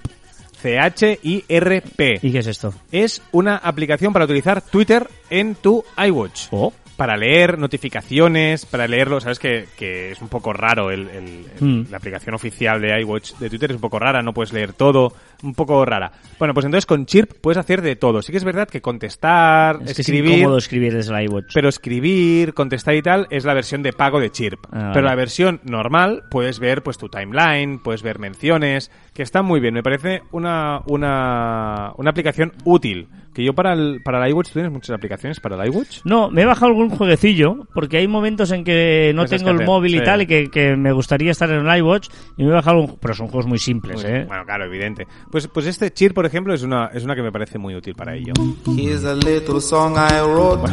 C-H-I-R-P. ¿Y qué es esto? Es una aplicación para utilizar Twitter en tu iWatch. Oh. Para leer notificaciones, para leerlo, sabes que, que es un poco raro el, el- el- Mm. la aplicación oficial de iWatch de Twitter es un poco rara, no puedes leer todo, un poco rara. Bueno, pues entonces con Chirp puedes hacer de todo. Sí que es verdad que contestar, Es que es escribir, incómodo escribir desde el iWatch. pero escribir, contestar y tal es la versión de pago de Chirp. Ah, vale. Pero la versión normal puedes ver pues tu timeline, puedes ver menciones, que está muy bien. Me parece una, una, una aplicación útil. Que yo para el, para el iWatch, ¿tú tienes muchas aplicaciones para el iWatch? No, me he bajado algún jueguecillo, porque hay momentos en que no Cosas tengo que el hacer, móvil y sí. tal, y que, que me gustaría estar en el iWatch, y me he bajado algún... Pero son juegos muy simples, ¿eh? Bueno, claro, evidente. Pues, pues este Cheer, por ejemplo, es una, es una que me parece muy útil para ello. Here's a little song I wrote.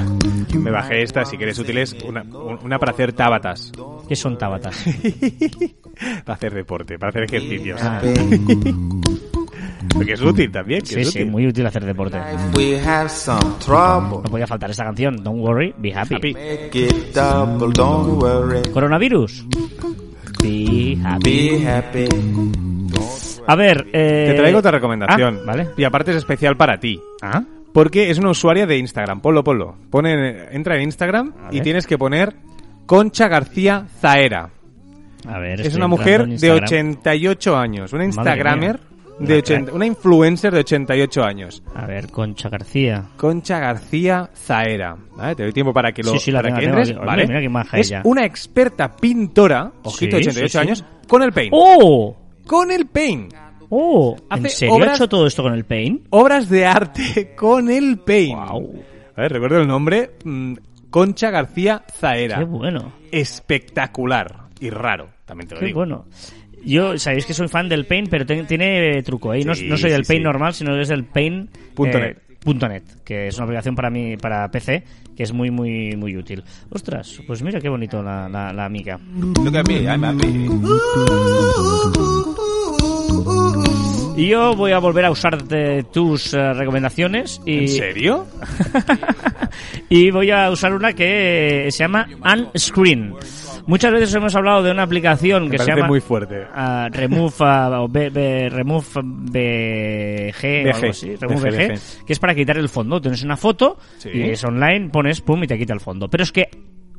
Me bajé esta, si quieres útiles, una, una para hacer tábatas. ¿Qué son tabatas? para hacer deporte, para hacer ejercicios. Ah, Porque es útil también, que sí, es sí, útil. muy útil hacer deporte. We have some trouble. No podía faltar esta canción, Don't Worry, Be Happy. Happy. Make it double, don't worry. ¿Coronavirus? Be Happy. Be happy. A ver, eh... Te traigo otra recomendación. Ah, vale. Y aparte es especial para ti. Ah, Porque es una usuaria de Instagram. Ponlo, ponlo. Pone, entra en Instagram y tienes que poner Concha García Zaera. a ver. Es una mujer de Instagram. 88 años. Una Madre Instagramer mía. De Una 80, crack. una influencer de 88 años. A ver, Concha García. Concha García Zaera. ¿Vale? Te doy tiempo para que lo Sí, sí, para tengo, que tengo entres, aquí. ¿vale? Mira maja es ella. una experta pintora, ojito, Sí, 88 sí, sí. años, con el Paint. ¡Oh! Con el Paint. ¡Oh! ¿En Hace serio obras- ha hecho todo esto con el Paint? Obras de arte con el Paint. ¡Wow! A ver, recuerdo el nombre. mm, Concha García Zaera. ¡Qué bueno! Espectacular y raro, también te lo ¡Qué digo. bueno! Yo, sabéis que soy fan del Paint, pero ten- tiene truco, ¿eh? No, Sí, no soy del sí, Paint sí. normal, sino es del Paint... Punto eh, net. punto net, que es una aplicación para mí, para PC, que es muy, muy, muy útil. Ostras, pues mira qué bonito la, la, la amiga. Look at me, I'm happy. Y yo voy a volver a usar de tus eh, recomendaciones y... ¿En serio? y voy a usar una que se llama Unscreen. Muchas veces hemos hablado de una aplicación Me que se llama muy fuerte. ah, Remove o B- B- Remove BG o algo así, Remove BG, BG, que es para quitar el fondo. Tienes una foto Sí. y es online, pones pum y te quita el fondo. Pero es que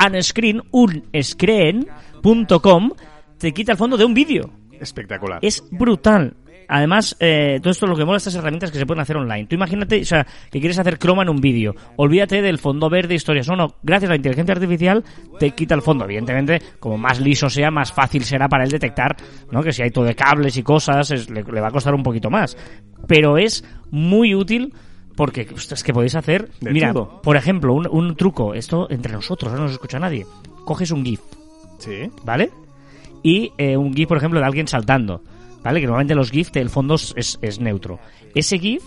Unscreen, unscreen.com te quita el fondo de un vídeo. Espectacular. Es brutal. Además, eh, todo esto lo que mola estas herramientas que se pueden hacer online. Tú imagínate, o sea, que quieres hacer croma en un vídeo. Olvídate del fondo verde, historias. No, no, gracias a la inteligencia artificial te quita el fondo. Evidentemente, como más liso sea, más fácil será para él detectar, ¿no? Que si hay todo de cables y cosas, es- le, le va a costar un poquito más. Pero es muy útil porque, ostras, que podéis hacer... De mira, todo. por ejemplo, un, un truco. Esto entre nosotros, no nos escucha nadie. Coges un GIF, Sí. ¿vale? Y eh, un GIF, por ejemplo, de alguien saltando, ¿vale? Que normalmente los GIF, el fondo es, es neutro. Ese GIF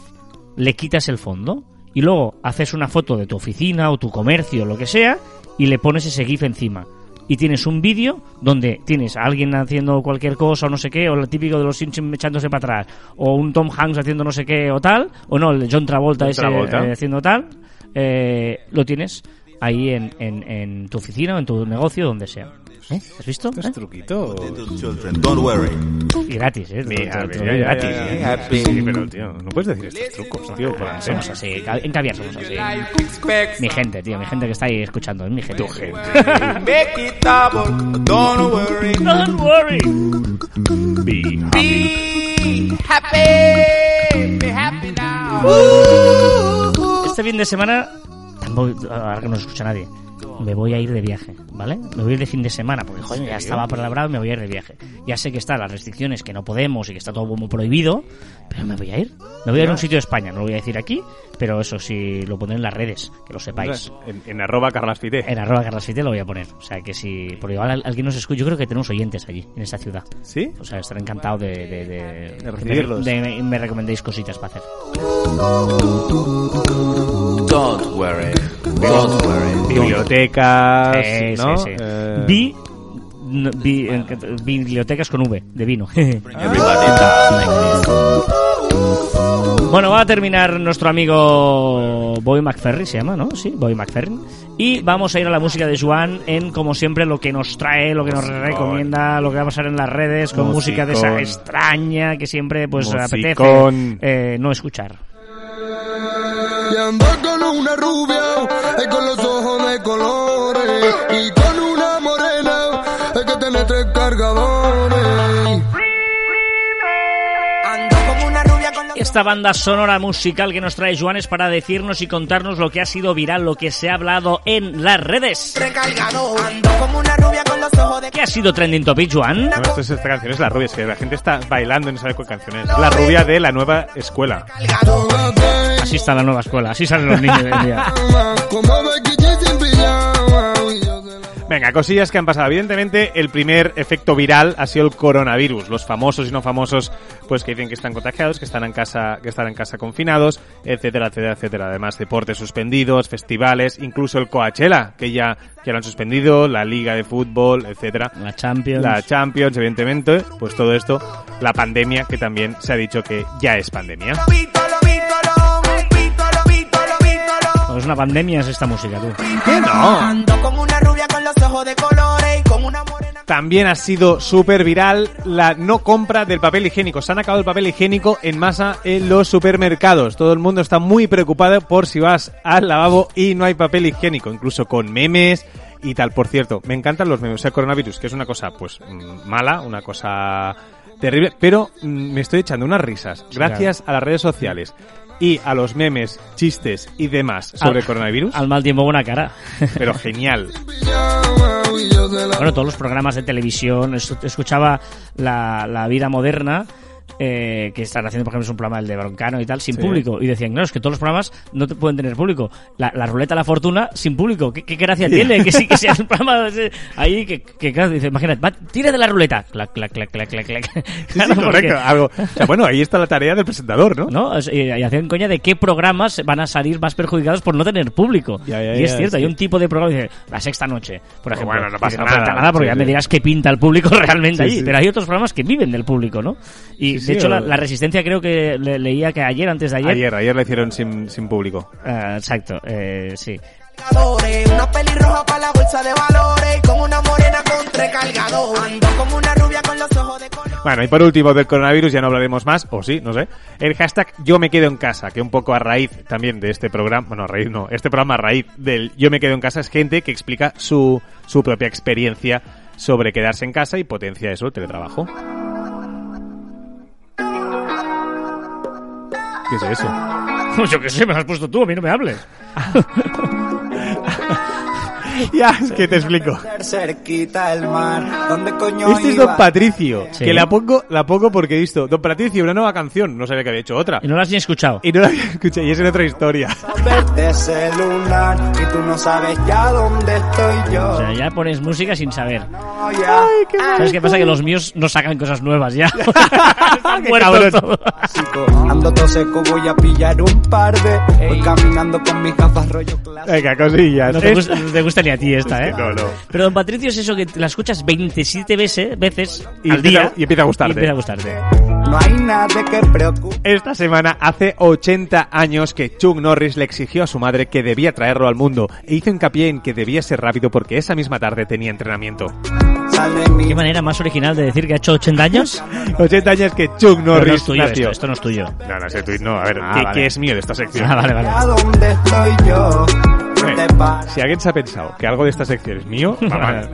le quitas el fondo y luego haces una foto de tu oficina o tu comercio o lo que sea y le pones ese GIF encima. Y tienes un vídeo donde tienes a alguien haciendo cualquier cosa o no sé qué, o el típico de los Simpsons echándose para atrás, o un Tom Hanks haciendo no sé qué o tal, o no, el John Travolta John ese eh, haciendo tal, eh, lo tienes ahí en, en, en tu oficina o en tu negocio, donde sea. ¿Eh? ¿Has visto? ¿Eh? truquito. Y gratis, ¿eh? Mira, lo mira, ya, gratis. ¿eh? Happy. Sí, pero tío, no puedes decir estos trucos, tío. por Somos así, en caviar somos así. Mi gente, tío, mi gente que está ahí escuchando, es mi gente. Tu gente. Don't worry. Don't worry. Be Be happy. Be happy now. Este fin de semana, tampoco, ahora que no se escucha nadie, me voy a ir de viaje, ¿vale? Me voy a ir de fin de semana, porque joder, ya estaba palabrado y me voy a ir de viaje. Ya sé que están las restricciones, que no podemos y que está todo muy prohibido, pero me voy a ir. Me voy a ir a un sitio de España, no lo voy a decir aquí, pero eso sí lo pondré en las redes, que lo sepáis. En, en arroba carlasfite. En arroba carlasfite lo voy a poner. O sea que si, por igual al- alguien nos escucha, yo creo que tenemos oyentes allí, en esta ciudad. ¿Sí? O sea, estaré encantado de, de, de, De recibirlos. de- me recomendéis cositas para hacer. Don't worry. Don't worry. Bibliotecas, Eh, ¿no? sí, sí. Eh, Vi, no, vi- eh, bibliotecas con V, de vino. Bueno, va a terminar nuestro amigo Boy McFerry, se llama, ¿no? Sí, Boy McFerry. Y vamos a ir a la música de Juan en, como siempre, lo que nos trae, lo que nos Musicón. recomienda, lo que va a pasar en las redes, con música de esa extraña que siempre pues apetece eh, no escuchar. Y ando con una rubia, eh, con los ojos de colores. Y con una morena, hay que tener tres cargadores. Esta banda sonora musical que nos trae Juan es para decirnos y contarnos lo que ha sido viral, lo que se ha hablado en las redes. recargados. Ando como una rubia con los ojos de de ¿Qué ha sido trending topic, Juan? No, esto es, esta canción es la rubia, es que la gente está bailando y no sabe cuál canción es. La rubia de la nueva escuela. Así está la nueva escuela, así salen los niños de hoy en día. Venga, cosillas que han pasado. Evidentemente, el primer efecto viral ha sido el coronavirus. Los famosos y no famosos, pues que dicen que están contagiados, que están en casa, que están en casa confinados, etcétera, etcétera, etcétera. Además, deportes suspendidos, festivales, incluso el Coachella, que ya, ya lo han suspendido, la Liga de Fútbol, etcétera. La Champions. La Champions, evidentemente, pues todo esto, la pandemia, que también se ha dicho que ya es pandemia. Pues una pandemia es esta música, tú. ¿Qué no? Ando con una rubia con los ojos de colores y con una morena. También ha sido súper viral la no compra del papel higiénico. Se han acabado el papel higiénico en masa en los supermercados. Todo el mundo está muy preocupado por si vas al lavabo y no hay papel higiénico, incluso con memes y tal. Por cierto, me encantan los memes. O sea, coronavirus, que es una cosa, pues, mm, mala, una cosa terrible, pero mm, me estoy echando unas risas. Gracias a las redes sociales y a los memes, chistes y demás sobre Al- coronavirus. Al mal tiempo buena cara. Pero genial. Bueno, todos los programas de televisión, es- escuchaba la, la vida moderna, eh, que están haciendo, por ejemplo, es un programa el de Broncano y tal, sin Sí. público. Y decían, claro, es que todos los programas no te pueden tener público. La, la ruleta de la fortuna, sin público. ¿Qué, qué gracia tiene? Que sí, que sea un programa ese- ahí, que, que claro, dice, imagínate, va, tira de la ruleta. Clac, clac, clac, clac, clac, clac. Sí, Claro, sí, porque- correcto. Algo. O sea, bueno, ahí está la tarea del presentador, ¿no? ¿no? Y, y hacían coña de qué programas van a salir más perjudicados por no tener público. Y es cierto, hay un tipo de programa que dice, la sexta noche, por ejemplo. bueno, no pasa nada. nada porque ya me dirás que pinta el público realmente sí. Pero hay otros programas que viven del público, ¿no? Y Sí, de hecho, o- la, la Resistencia creo que le- leía que ayer, antes de ayer. Ayer, ayer la hicieron sin, sin público. Ah, exacto, eh, sí. Una pelirroja para la bolsa de valores con una morena con tres. Ando con una rubia con los ojos de colores. Bueno, y por último del coronavirus ya no hablaremos más, o sí, no sé. El hashtag yo me quedo en casa, que un poco a raíz también de este programa, bueno, a raíz no, este programa a raíz del yo me quedo en casa es gente que explica su, su propia experiencia sobre quedarse en casa y potencia eso, el teletrabajo. ¿Qué es eso? Yo qué sé, me lo has puesto tú, a mí no me hables. ya, es que te explico. cerquita el mar, ¿dónde coño Este es? Don Patricio, Sí. que la pongo, la pongo porque he visto Don Patricio, una nueva canción, no sabía que había hecho otra. Y no lo has ni escuchado. Y no la había escuchado, y es en otra historia. Verte celular y tú no sabes ya dónde estoy yo. O sea, ya pones música sin saber. ¿Sabes qué pasa? Que los míos no sacan cosas nuevas ya. Están muertos. Ando todo seco, voy a pillar un par de. Voy caminando con mis gafas rollo clásico. Venga, cosillas. No te, Es- gusta, no te gusta ni a ti esta, ¿eh? No, no. Pero Don Patricio es eso que la escuchas 27 veces, veces Y al empieza- día. y empieza a gustarte. y empieza a gustarte. No hay nada que preocupe. Esta semana hace 80 años que Chuck Norris le exigió a su madre que debía traerlo al mundo e hizo hincapié en que debía ser rápido porque esa misma tarde tenía entrenamiento. ¿Qué manera más original de decir que ha hecho 80 años? 80 años que Chuck Pero no Norris es tuyo nació. esto, esto no es tuyo. No, no, ese tuit no. A ver, Ah, ¿qué, vale. qué es mío de esta sección? Ah, vale, vale. ¿A dónde estoy yo? Si alguien se ha pensado que algo de esta sección es mío, va mal.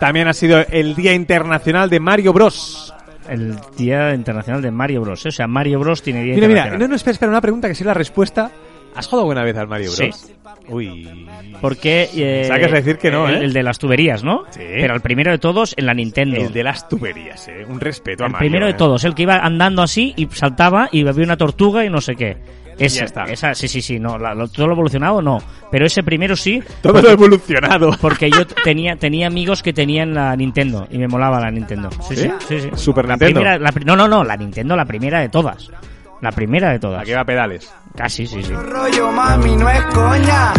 También ha sido el Día Internacional de Mario Bros. El Día Internacional de Mario Bros. ¿eh? O sea, Mario Bros tiene Día Mira, mira, Internacional. no, no, espera, espera, una pregunta que sé la respuesta. ¿Has jugado alguna vez al Mario Sí. Bros? Uy. Porque... Eh, Sacas a decir que no, el, ¿eh? el de las tuberías, ¿no? Sí. Pero el primero de todos en la Nintendo. El de las tuberías, eh. Un respeto a El Mario. primero de eh. todos, el que iba andando así y saltaba y había una tortuga y no sé qué. Ese, ya está. Esa, sí, sí, sí, no, la- lo- todo lo evolucionado no, pero ese primero sí, Todo lo evolucionado. porque yo tenía tenía amigos que tenían la Nintendo y me molaba la Nintendo. Sí, sí, ¿Sí? sí, sí. Super la Nintendo. primera, la no, no, no, la Nintendo, la primera de todas. La primera de todas. Aquí va a pedales. Casi, sí, sí. rollo, mami, no es coña.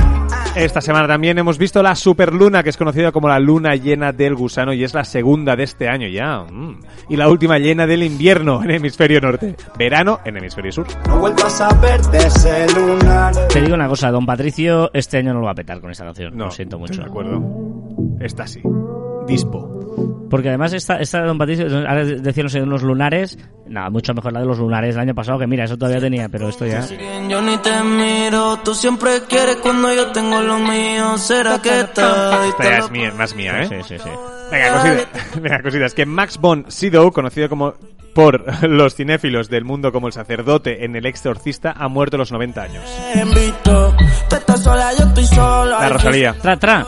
Esta semana también hemos visto la superluna, que es conocida como la luna llena del gusano, y es la segunda de este año ya. Mm. Y la última llena del invierno en hemisferio norte. Verano en hemisferio sur. No a saber de ese lunar. Te digo una cosa, Don Patricio este año no lo va a petar con esta canción. No, lo siento mucho. De acuerdo. Esta sí. Dispo. Porque además esta, esta de Don Patricio, ahora decía no sé, de unos lunares, nada, mucho mejor la de los lunares del año pasado, que mira, eso todavía tenía, pero esto ya... Yo ni te miro, tú siempre quieres cuando yo tengo lo mío. ¿Será que estás? Esta ya es mía, más mía, ¿eh? Sí, sí, sí. Venga, cositas. Venga, cositas. Que Max von Sydow, conocido como por los cinéfilos del mundo como el sacerdote en El Exorcista, ha muerto a los 90 años. La Rosalía. Tra, tra.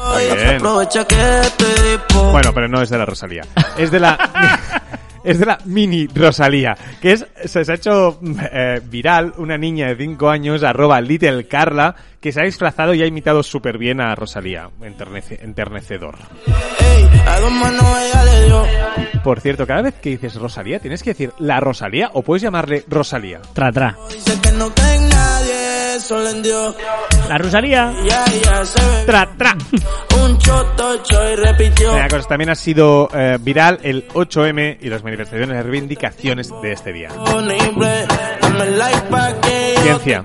Bueno, pero no es de la Rosalía. Es de la... Es de la mini Rosalía, que se, ha hecho eh, viral una niña de 5 años, arroba Little Carla, que se ha disfrazado y ha imitado súper bien a Rosalía. Enternece- enternecedor. A dos manos ella le dio. Por cierto, cada vez que dices Rosalía, tienes que decir la Rosalía o puedes llamarle Rosalía. Tra, tra. Dice que no cree en nadie, solo en Dios. La Rosalía. Tra, tra. Un y repitió. Cosas, también ha sido eh, viral el 8M y las manifestaciones y reivindicaciones de este día. Ciencia.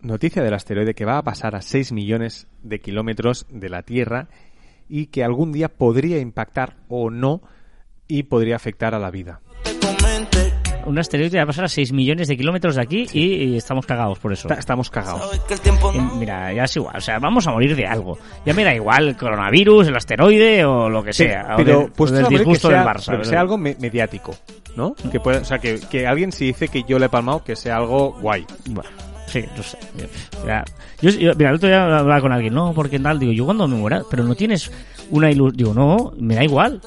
Noticia del asteroide que va a pasar a 6 millones de kilómetros de la Tierra y que algún día podría impactar o no y podría afectar a la vida. Un asteroide va a pasar a 6 millones de kilómetros de aquí y, y estamos cagados por eso. Está- estamos cagados. No Mira, ya es igual, o sea, vamos a morir de algo. Ya me da igual el coronavirus, el asteroide o lo que Sí, sea. o pero del- pues o del que disgusto sea, del Barça. pero que sea algo me- mediático, ¿no? Que pueda, o sea, que, que alguien si dice que yo le he palmado, que sea algo guay. Bueno, sí, no sé. Ya. Yo, yo- mira, el otro día hablaba con alguien, no, porque tal, digo, yo cuando me muera, pero no tienes una ilusión, digo, no, me da igual.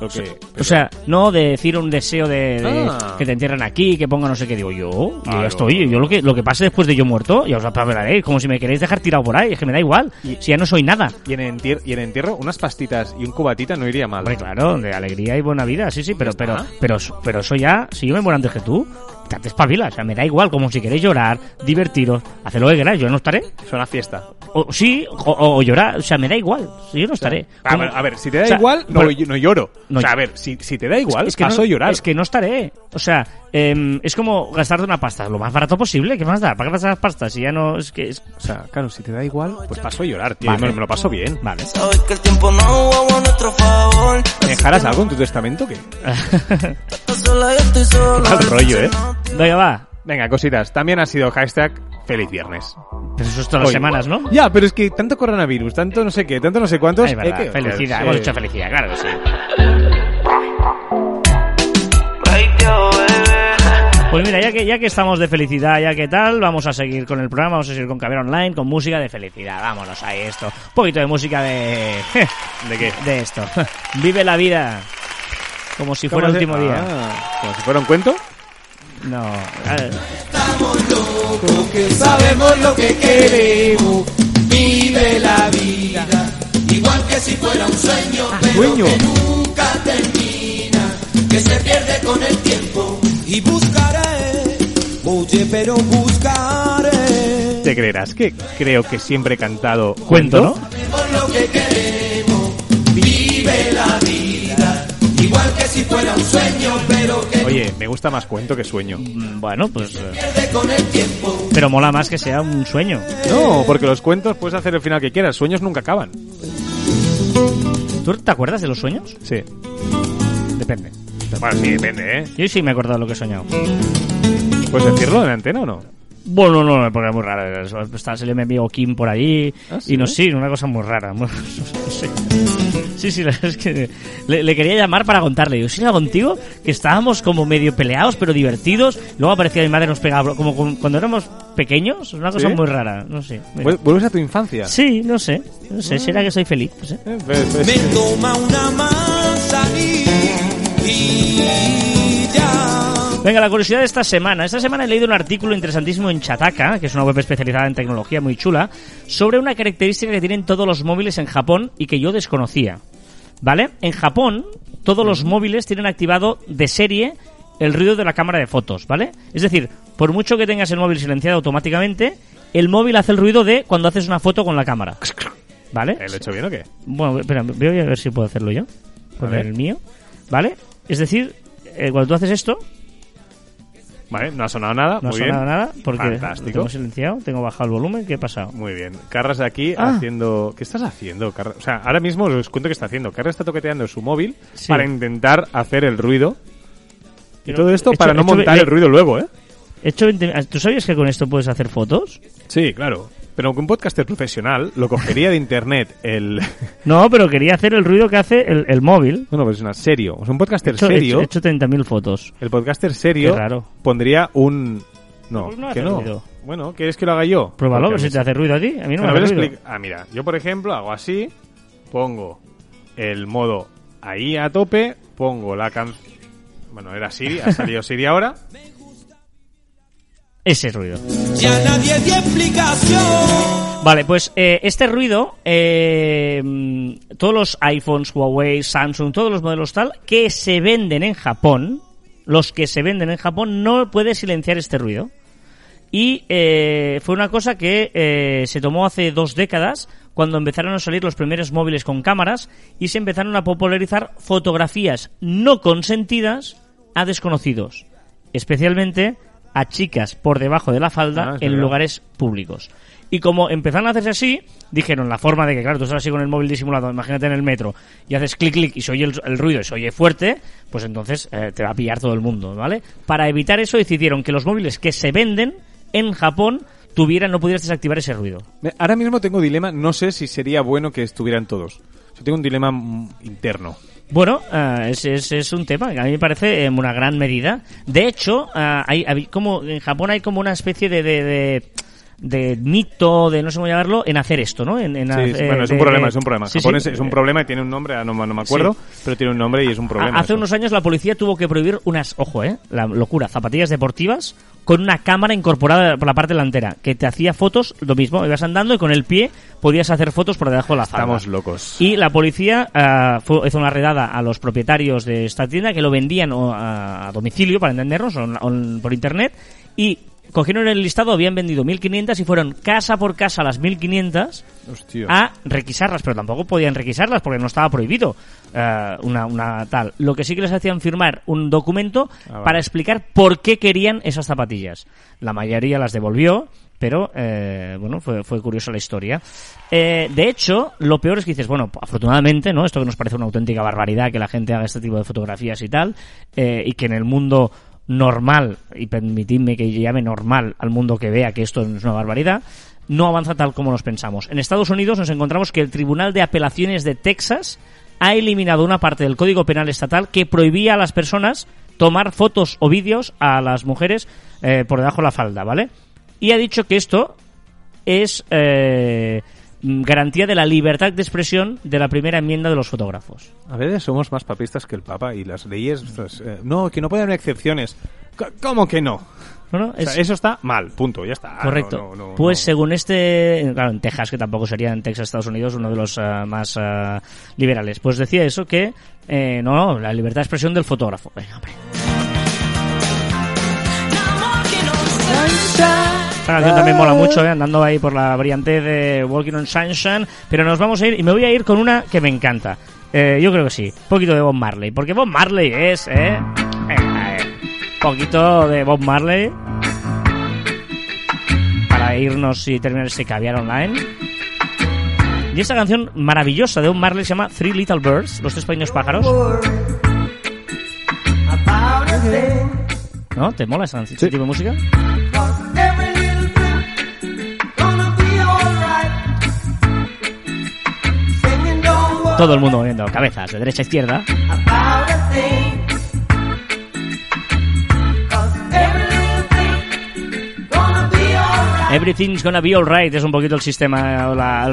Lo que- O sea, no de decir un deseo de, de Ah. que te entierren aquí, que ponga no sé qué, digo, yo, yo ya estoy, yo lo que, lo que pase después de yo muerto, ya os hablaréis, como si me queréis dejar tirado por ahí, es que me da igual, si ya no soy nada. y, en entier- y en entierro, unas pastitas y un cubatita no iría mal. Hombre, claro, de alegría y buena vida, sí, sí, pero, pero, está. pero, pero eso ya, si yo me muero antes que tú, te espabila, o sea, me da igual, como si queréis llorar, divertiros, hacer lo que queráis, yo no estaré. Es una fiesta. O sí, o, o llorar, o sea, me da igual, si yo no estaré. A ver, a ver, si te da O sea, igual, no, pero- no lloro. No, o sea, a ver, si, si te da igual, es que paso no, a llorar. Es que no estaré. O sea, em, es como gastarte una pasta lo más barato posible. ¿Qué más da? ¿Para qué gastas las pastas? Si ya no. Es que. es- O sea, claro, si te da igual, pues paso a llorar, tío. Vale. Me, me lo paso bien. Vale. ¿Me dejarás algo en tu testamento o qué? Sola. Mal rollo, ¿eh? Venga, va. Venga, cositas. También ha sido hashtag feliz viernes. Pero eso es todas las semanas, ¿no? Ya, pero es que tanto coronavirus, tanto no sé qué, tanto no sé cuántos. Verdad, eh, felicidad. Hemos hecho felicidad, claro que sí. Pues mira, ya que, ya que estamos de felicidad, ya que tal, vamos a seguir con el programa, vamos a seguir con Caber Online, con música de felicidad. Vámonos ahí, esto. Un poquito de música de. ¿De qué? De esto. Vive la vida. Como si fuera el ¿Cómo se- último día. Como si fuera un cuento. No. a ver. Sabemos lo que queremos, vive la vida, igual que si fuera un sueño, pero Sueño. que nunca termina, que se pierde con el tiempo. Y buscaré, oye, pero buscaré. Te creerás que creo que siempre he cantado Cuento, ¿no? Sabemos lo que queremos, vive la igual que si fuera un sueño, pero que Oye, me gusta más cuento que sueño. Mm, Bueno, pues. eh, pierde con el tiempo. Pero mola más que sea un sueño. No, porque los cuentos puedes hacer el final que quieras. Sueños nunca acaban. ¿Tú te acuerdas de los sueños? Sí. Depende. Bueno, sí, depende, ¿eh? Yo sí me he acordado de lo que he soñado. ¿Puedes decirlo en antena o no? Bueno, no, no, porque es muy raro. Le me amigo Kim por allí. ¿Ah, sí? Y no, sí, una cosa muy rara. muy- no sé. Sí, sí, la verdad es que le, le quería llamar para contarle. Digo, sí, era contigo, que estábamos como medio peleados, pero divertidos. Luego aparecía mi madre y nos pegaba, como con- cuando éramos pequeños. Una cosa ¿Sí? muy rara, no sé. Mira. Vuel- ¿Vuelves a tu infancia? Sí, no sé. No sé, será que soy feliz. no sé. Eh, pues- pues- Me toma una manzanilla. Venga, la curiosidad de esta semana. Esta semana he leído un artículo interesantísimo en Chataka, que es una web especializada en tecnología muy chula, sobre una característica que tienen todos los móviles en Japón y que yo desconocía. ¿Vale? En Japón, todos los móviles tienen activado de serie el ruido de la cámara de fotos, ¿vale? Es decir, por mucho que tengas el móvil silenciado automáticamente, el móvil hace el ruido de cuando haces una foto con la cámara. ¿Vale? ¿Eh, ¿Lo he hecho bien o qué? Bueno, espera, voy a ver si puedo hacerlo yo. Con el mío. ¿Vale? Es decir, eh, cuando tú haces esto, Vale, no ha sonado nada. no ha muy sonado bien. nada porque lo tengo silenciado, tengo bajado el volumen, ¿qué ha pasado? Muy bien. Carras aquí Ah. haciendo... ¿Qué estás haciendo, Carras? O sea, ahora mismo os cuento qué está haciendo. Carras está toqueteando su móvil Sí. para intentar hacer el ruido. Y todo esto hecho- para no he hecho- montar le- el ruido luego, ¿eh? He hecho 20 ¿Tú sabías que con esto puedes hacer fotos? Sí, claro. Pero que un podcaster profesional lo cogería de internet el... No, pero quería hacer el ruido que hace el, el móvil. Bueno, pues una serio. O sea, un podcaster He hecho, serio... he hecho, he hecho 30.000 fotos. El podcaster serio Qué raro. pondría un... No, Pues no que hace no. ruido. Bueno, ¿quieres que lo haga yo? Pruébalo, ver si te hace ruido a ti. A mí no me A ver, hace ruido. Ah, mira, yo por ejemplo hago así, pongo el modo ahí a tope, pongo la canción... Bueno, era Siri, ha salido Siri ahora. Ese ruido. Ya nadie dio explicación. Vale, pues eh, este ruido, eh, todos los iPhones, Huawei, Samsung, todos los modelos tal, que se venden en Japón, los que se venden en Japón, no puede silenciar este ruido. Y eh, fue una cosa que eh, se tomó hace dos décadas, cuando empezaron a salir los primeros móviles con cámaras y se empezaron a popularizar fotografías no consentidas a desconocidos, especialmente a chicas por debajo de la falda Ah, en verdad. lugares públicos. Y como empezaron a hacerse así, dijeron la forma de que, claro, tú estás así con el móvil disimulado, imagínate en el metro, y haces clic, clic, y se oye el, el ruido y se oye fuerte, pues entonces eh, te va a pillar todo el mundo, ¿vale? Para evitar eso decidieron que los móviles que se venden en Japón tuvieran, no pudieras desactivar ese ruido. Ahora mismo tengo dilema, no sé si sería bueno que estuvieran todos. Yo tengo un dilema mm, interno. Bueno, eh, es, es, es un tema que a mí me parece en una gran medida. De hecho, eh, hay, hay como en Japón hay como una especie de, de, de, de mito, de no sé cómo llamarlo, en hacer esto, ¿no? En, en Sí, hacer- sí, bueno, es un de- problema, es un problema. Sí, Japón sí. es, es un problema y tiene un nombre, ah, no, no me acuerdo, pero tiene un nombre y es un problema. Hace eso. unos años la policía tuvo que prohibir unas, ojo, eh, la locura, zapatillas deportivas con una cámara incorporada por la parte delantera, que te hacía fotos, lo mismo, ibas andando y con el pie podías hacer fotos por debajo de la falda. Estamos locos. Y la policía ah, fue- hizo una redada a los propietarios de esta tienda que lo vendían o, a, a domicilio, para entendernos, o en- o en- por internet, y cogieron el listado, habían vendido 1.500 y fueron casa por casa las 1.500 Hostia. a requisarlas, pero tampoco podían requisarlas porque no estaba prohibido eh, una, una tal. Lo que sí que les hacían firmar un documento Ah, vale. para explicar por qué querían esas zapatillas. La mayoría las devolvió, pero eh, bueno, fue, fue curiosa la historia. Eh, de hecho, lo peor es que dices, bueno, afortunadamente, ¿no? Esto que nos parece una auténtica barbaridad que la gente haga este tipo de fotografías y tal, eh, y que en el mundo normal, y permitidme que llame normal al mundo que vea que esto es una barbaridad, no avanza tal como nos pensamos. En Estados Unidos nos encontramos que el Tribunal de Apelaciones de Texas ha eliminado una parte del Código Penal Estatal que prohibía a las personas tomar fotos o vídeos a las mujeres eh, por debajo de la falda, ¿vale? Y ha dicho que esto es eh, mm, garantía de la libertad de expresión de la primera enmienda de los fotógrafos. A veces somos más papistas que el Papa y las leyes... eh, no, que no pueden haber excepciones. ¿Cómo que no? ¿No, no? O sea, Es- eso está mal, punto, ya está. Correcto. no, pues según este, claro, en Texas, que tampoco sería en Texas, Estados Unidos, uno de los ah, más ah, liberales, pues decía eso que, eh, no, no, la libertad de expresión del fotógrafo. Venga, hombre. Esta canción también mola mucho, ¿eh? andando ahí por la variante de Walking on Sunshine, pero nos vamos a ir, y me voy a ir con una que me encanta. Eh, yo creo que sí, un poquito de Bob Marley, porque Bob Marley es, ¿eh? Poquito de Bob Marley para irnos y terminar ese caviar online. Y esta canción maravillosa de Bob Marley se llama Three Little Birds, los tres pequeños pájaros. ¿No? ¿Te mola esa- ese tipo de música? Todo el mundo moviendo cabezas de derecha a izquierda. Everything's gonna be alright es un poquito el sistema, la,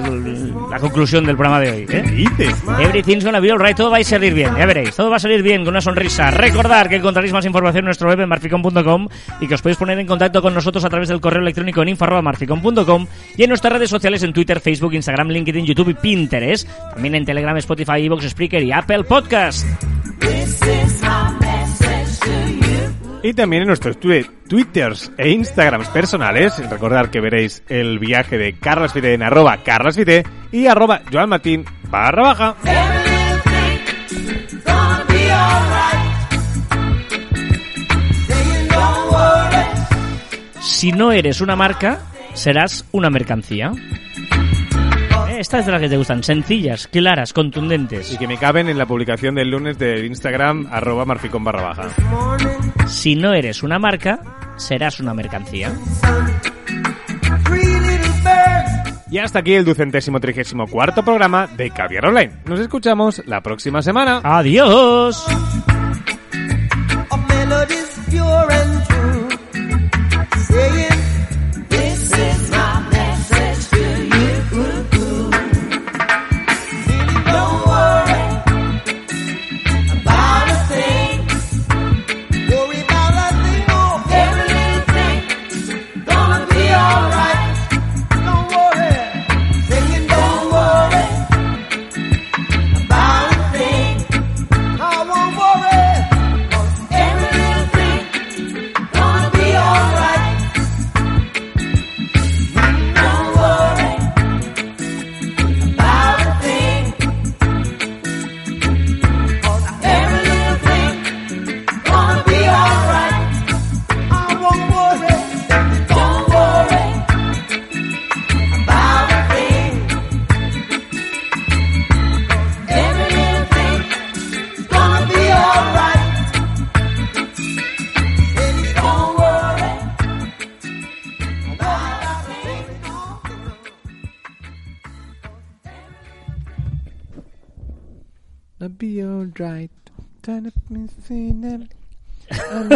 la conclusión del programa de hoy. ¿eh? dices? Everything's gonna be alright, todo va a salir bien, ya veréis, todo va a salir bien con una sonrisa. Recordar que encontraréis más información en nuestro web en marficom.com y que os podéis poner en contacto con nosotros a través del correo electrónico en info@marficom.com y en nuestras redes sociales en Twitter, Facebook, Instagram, LinkedIn, YouTube y Pinterest. También en Telegram, Spotify, Evox, Spreaker y Apple Podcast. Y también en nuestros twitters e instagrams personales. Recordar que veréis el viaje de Carlos Fite en arroba y arroba barra baja. Si no eres una marca, serás una mercancía. Eh, Estas es de las que te gustan, sencillas, claras, contundentes. Y que me caben en la publicación del lunes de Instagram arroba marficón barra baja. Si no eres una marca, serás una mercancía. Y hasta aquí el ducentésimo trigésimo cuarto programa de Caviar Online. Nos escuchamos la próxima semana. Adiós.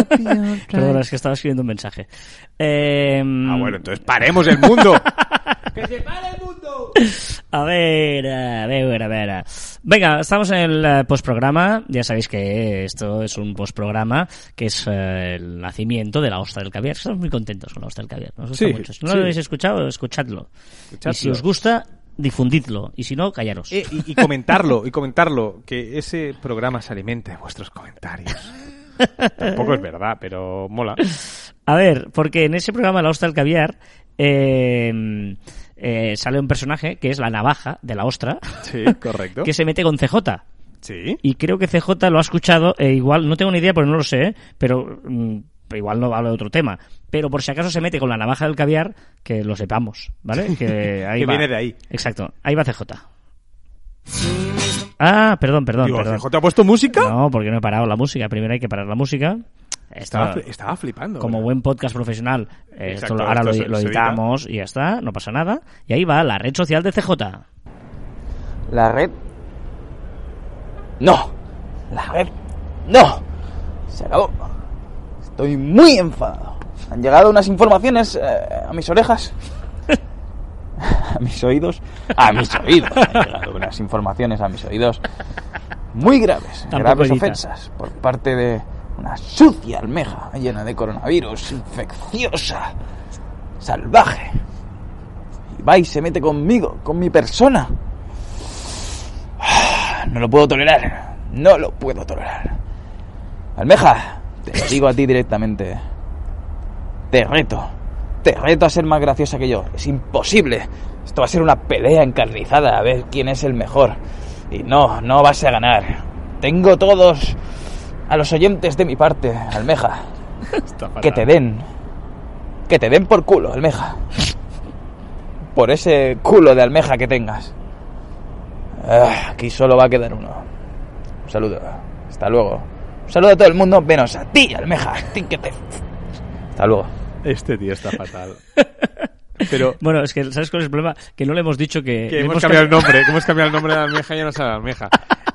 Perdona, es que estaba escribiendo un mensaje. Eh, Ah, bueno, entonces paremos el mundo. A ver, a ver, a ver. Venga, estamos en el eh, postprograma. Ya sabéis que esto es un postprograma que es eh, el nacimiento de la ostra del caviar. Estamos muy contentos con la ostra del caviar. Nos gusta Sí, mucho. Si no sí. lo habéis escuchado, escuchadlo. Escuchadlo. Y si os gusta, difundidlo. Y si no, callaros. Eh, y, y comentarlo, y comentarlo, que ese programa se alimente de vuestros comentarios. Tampoco es verdad, pero mola. A ver, porque en ese programa La Ostra del Caviar eh, eh, sale un personaje que es la navaja de la ostra Sí, correcto. que se mete con CJ. Sí. Y creo que CJ lo ha escuchado, e igual, no tengo ni idea porque no lo sé, pero mm, igual no habla de otro tema. Pero por si acaso se mete con la navaja del caviar, que lo sepamos, ¿vale? Que, ahí Que va. viene de ahí. Exacto, ahí va CJ. Ah, perdón, perdón, Digo, perdón. ¿CJ ha puesto música? No, porque no he parado la música. Primero hay que parar la música. Estaba, Esto- estaba flipando. como ¿verdad? buen podcast profesional, eh, esto Exacto, lo- ahora esto lo, editamos y ya está, no pasa nada. Y ahí va la red social de CJ. La red. No. La red. No. Se acabó. Estoy muy enfadado. Han llegado unas informaciones eh, a mis orejas. a mis oídos. A mis oídos. Unas informaciones a mis oídos. Muy graves. Tampoco graves edita. ofensas por parte de una sucia almeja llena de coronavirus, infecciosa, salvaje. Y va y se mete conmigo, con mi persona. No lo puedo tolerar. No lo puedo tolerar. Almeja, te lo digo a ti directamente. Te reto. Te reto a ser más graciosa que yo. Es imposible. Esto va a ser una pelea encarnizada a ver quién es el mejor. Y no, no vas a ganar. Tengo todos a los oyentes de mi parte, Almeja. Que te den. Que te den por culo, Almeja. Por ese culo de almeja que tengas. Ah, aquí solo va a quedar uno. Un saludo. Hasta luego. Un saludo a todo el mundo, menos a ti, almeja. Hasta luego. Este tío está fatal. Pero Bueno, es que, ¿sabes cuál es el problema? Que no le hemos dicho que... hemos cambiado el nombre, que hemos cambiado el nombre de la almeja y ya no sale la almeja.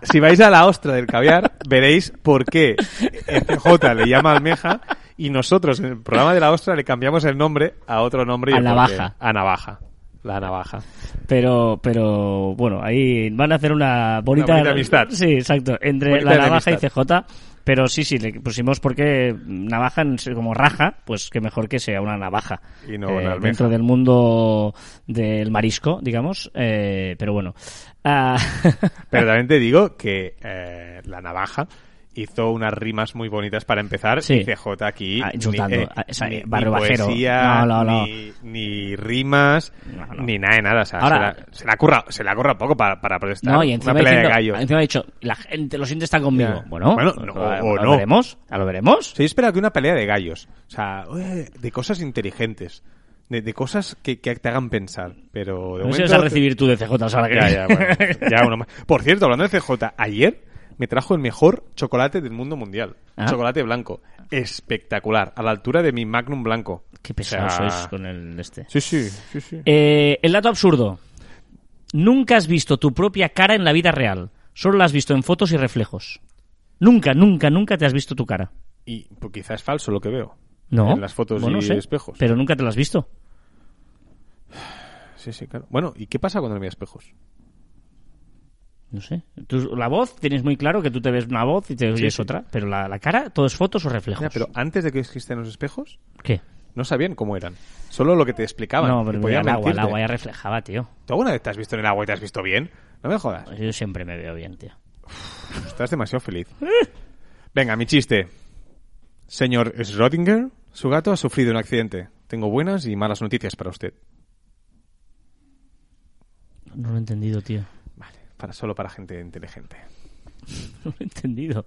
Si vais a la ostra del caviar, veréis por qué CJ le llama almeja y nosotros en el programa de la ostra le cambiamos el nombre a otro nombre. y A navaja. A navaja. La navaja. Pero, pero, bueno, ahí van a hacer una bonita... bonita amistad. Sí, exacto, entre Bonita la navaja y. CJ. Pero sí, sí, le pusimos porque navaja, como raja, pues que mejor que sea una navaja. Y no una almeja. Dentro del mundo del marisco, digamos. Eh, pero bueno. Ah, Pero también te digo que eh, la navaja hizo unas rimas muy bonitas para empezar Sí. y CJ aquí Ah, insultando. ni, eh, ni- barrio ni bajero. poesía, No, no, no. Ni, ni rimas ni nada de nada o sea, Ahora- se, la, se la ha currado se la ha currado poco para, para protestar no, y una encima, pelea diciendo- de gallos encima ha dicho, la gente, los indios están conmigo. Ya. Bueno, Bueno, pues, no, pues, o lo no. veremos. ¿Ya lo veremos? Sí, yo esperaba que una pelea de gallos o sea de cosas inteligentes de, de cosas que, que te hagan pensar pero de No si momento vas a recibir tú de CJ ahora que ya, ya, bueno, ya uno más. Por cierto, hablando de CJ, ayer me trajo el mejor chocolate del mundo mundial. Ah. Chocolate blanco. Espectacular. A la altura de mi Magnum blanco. Qué pesado O sea, sois con el este. Sí, sí, sí, sí. Eh, el dato absurdo. Nunca has visto tu propia cara en la vida real. Solo la has visto en fotos y reflejos. Nunca, nunca, nunca te has visto tu cara. Y pues, quizás es falso lo que veo. No. En las fotos Bueno, y sé, espejos. Pero nunca te la has visto. Sí, sí, claro. Bueno, ¿y qué pasa cuando no hay espejos? No sé. Tú- la voz, tienes muy claro que tú te ves una voz y te oyes sí. otra. Pero la, la cara, todo es fotos o reflejos. Mira, pero antes de que existieran los espejos, ¿Qué? no sabían cómo eran. Solo lo que te explicaban. No, pero mira, el agua, el agua ya reflejaba, tío. ¿Tú alguna vez te has visto en el agua y te has visto bien? No me jodas. Yo siempre me veo bien, tío. Estás demasiado feliz. Venga, mi chiste. Señor Schrödinger, su gato ha sufrido un accidente. Tengo buenas y malas noticias para usted. No lo he entendido, tío. Para, solo para gente inteligente. No lo he entendido.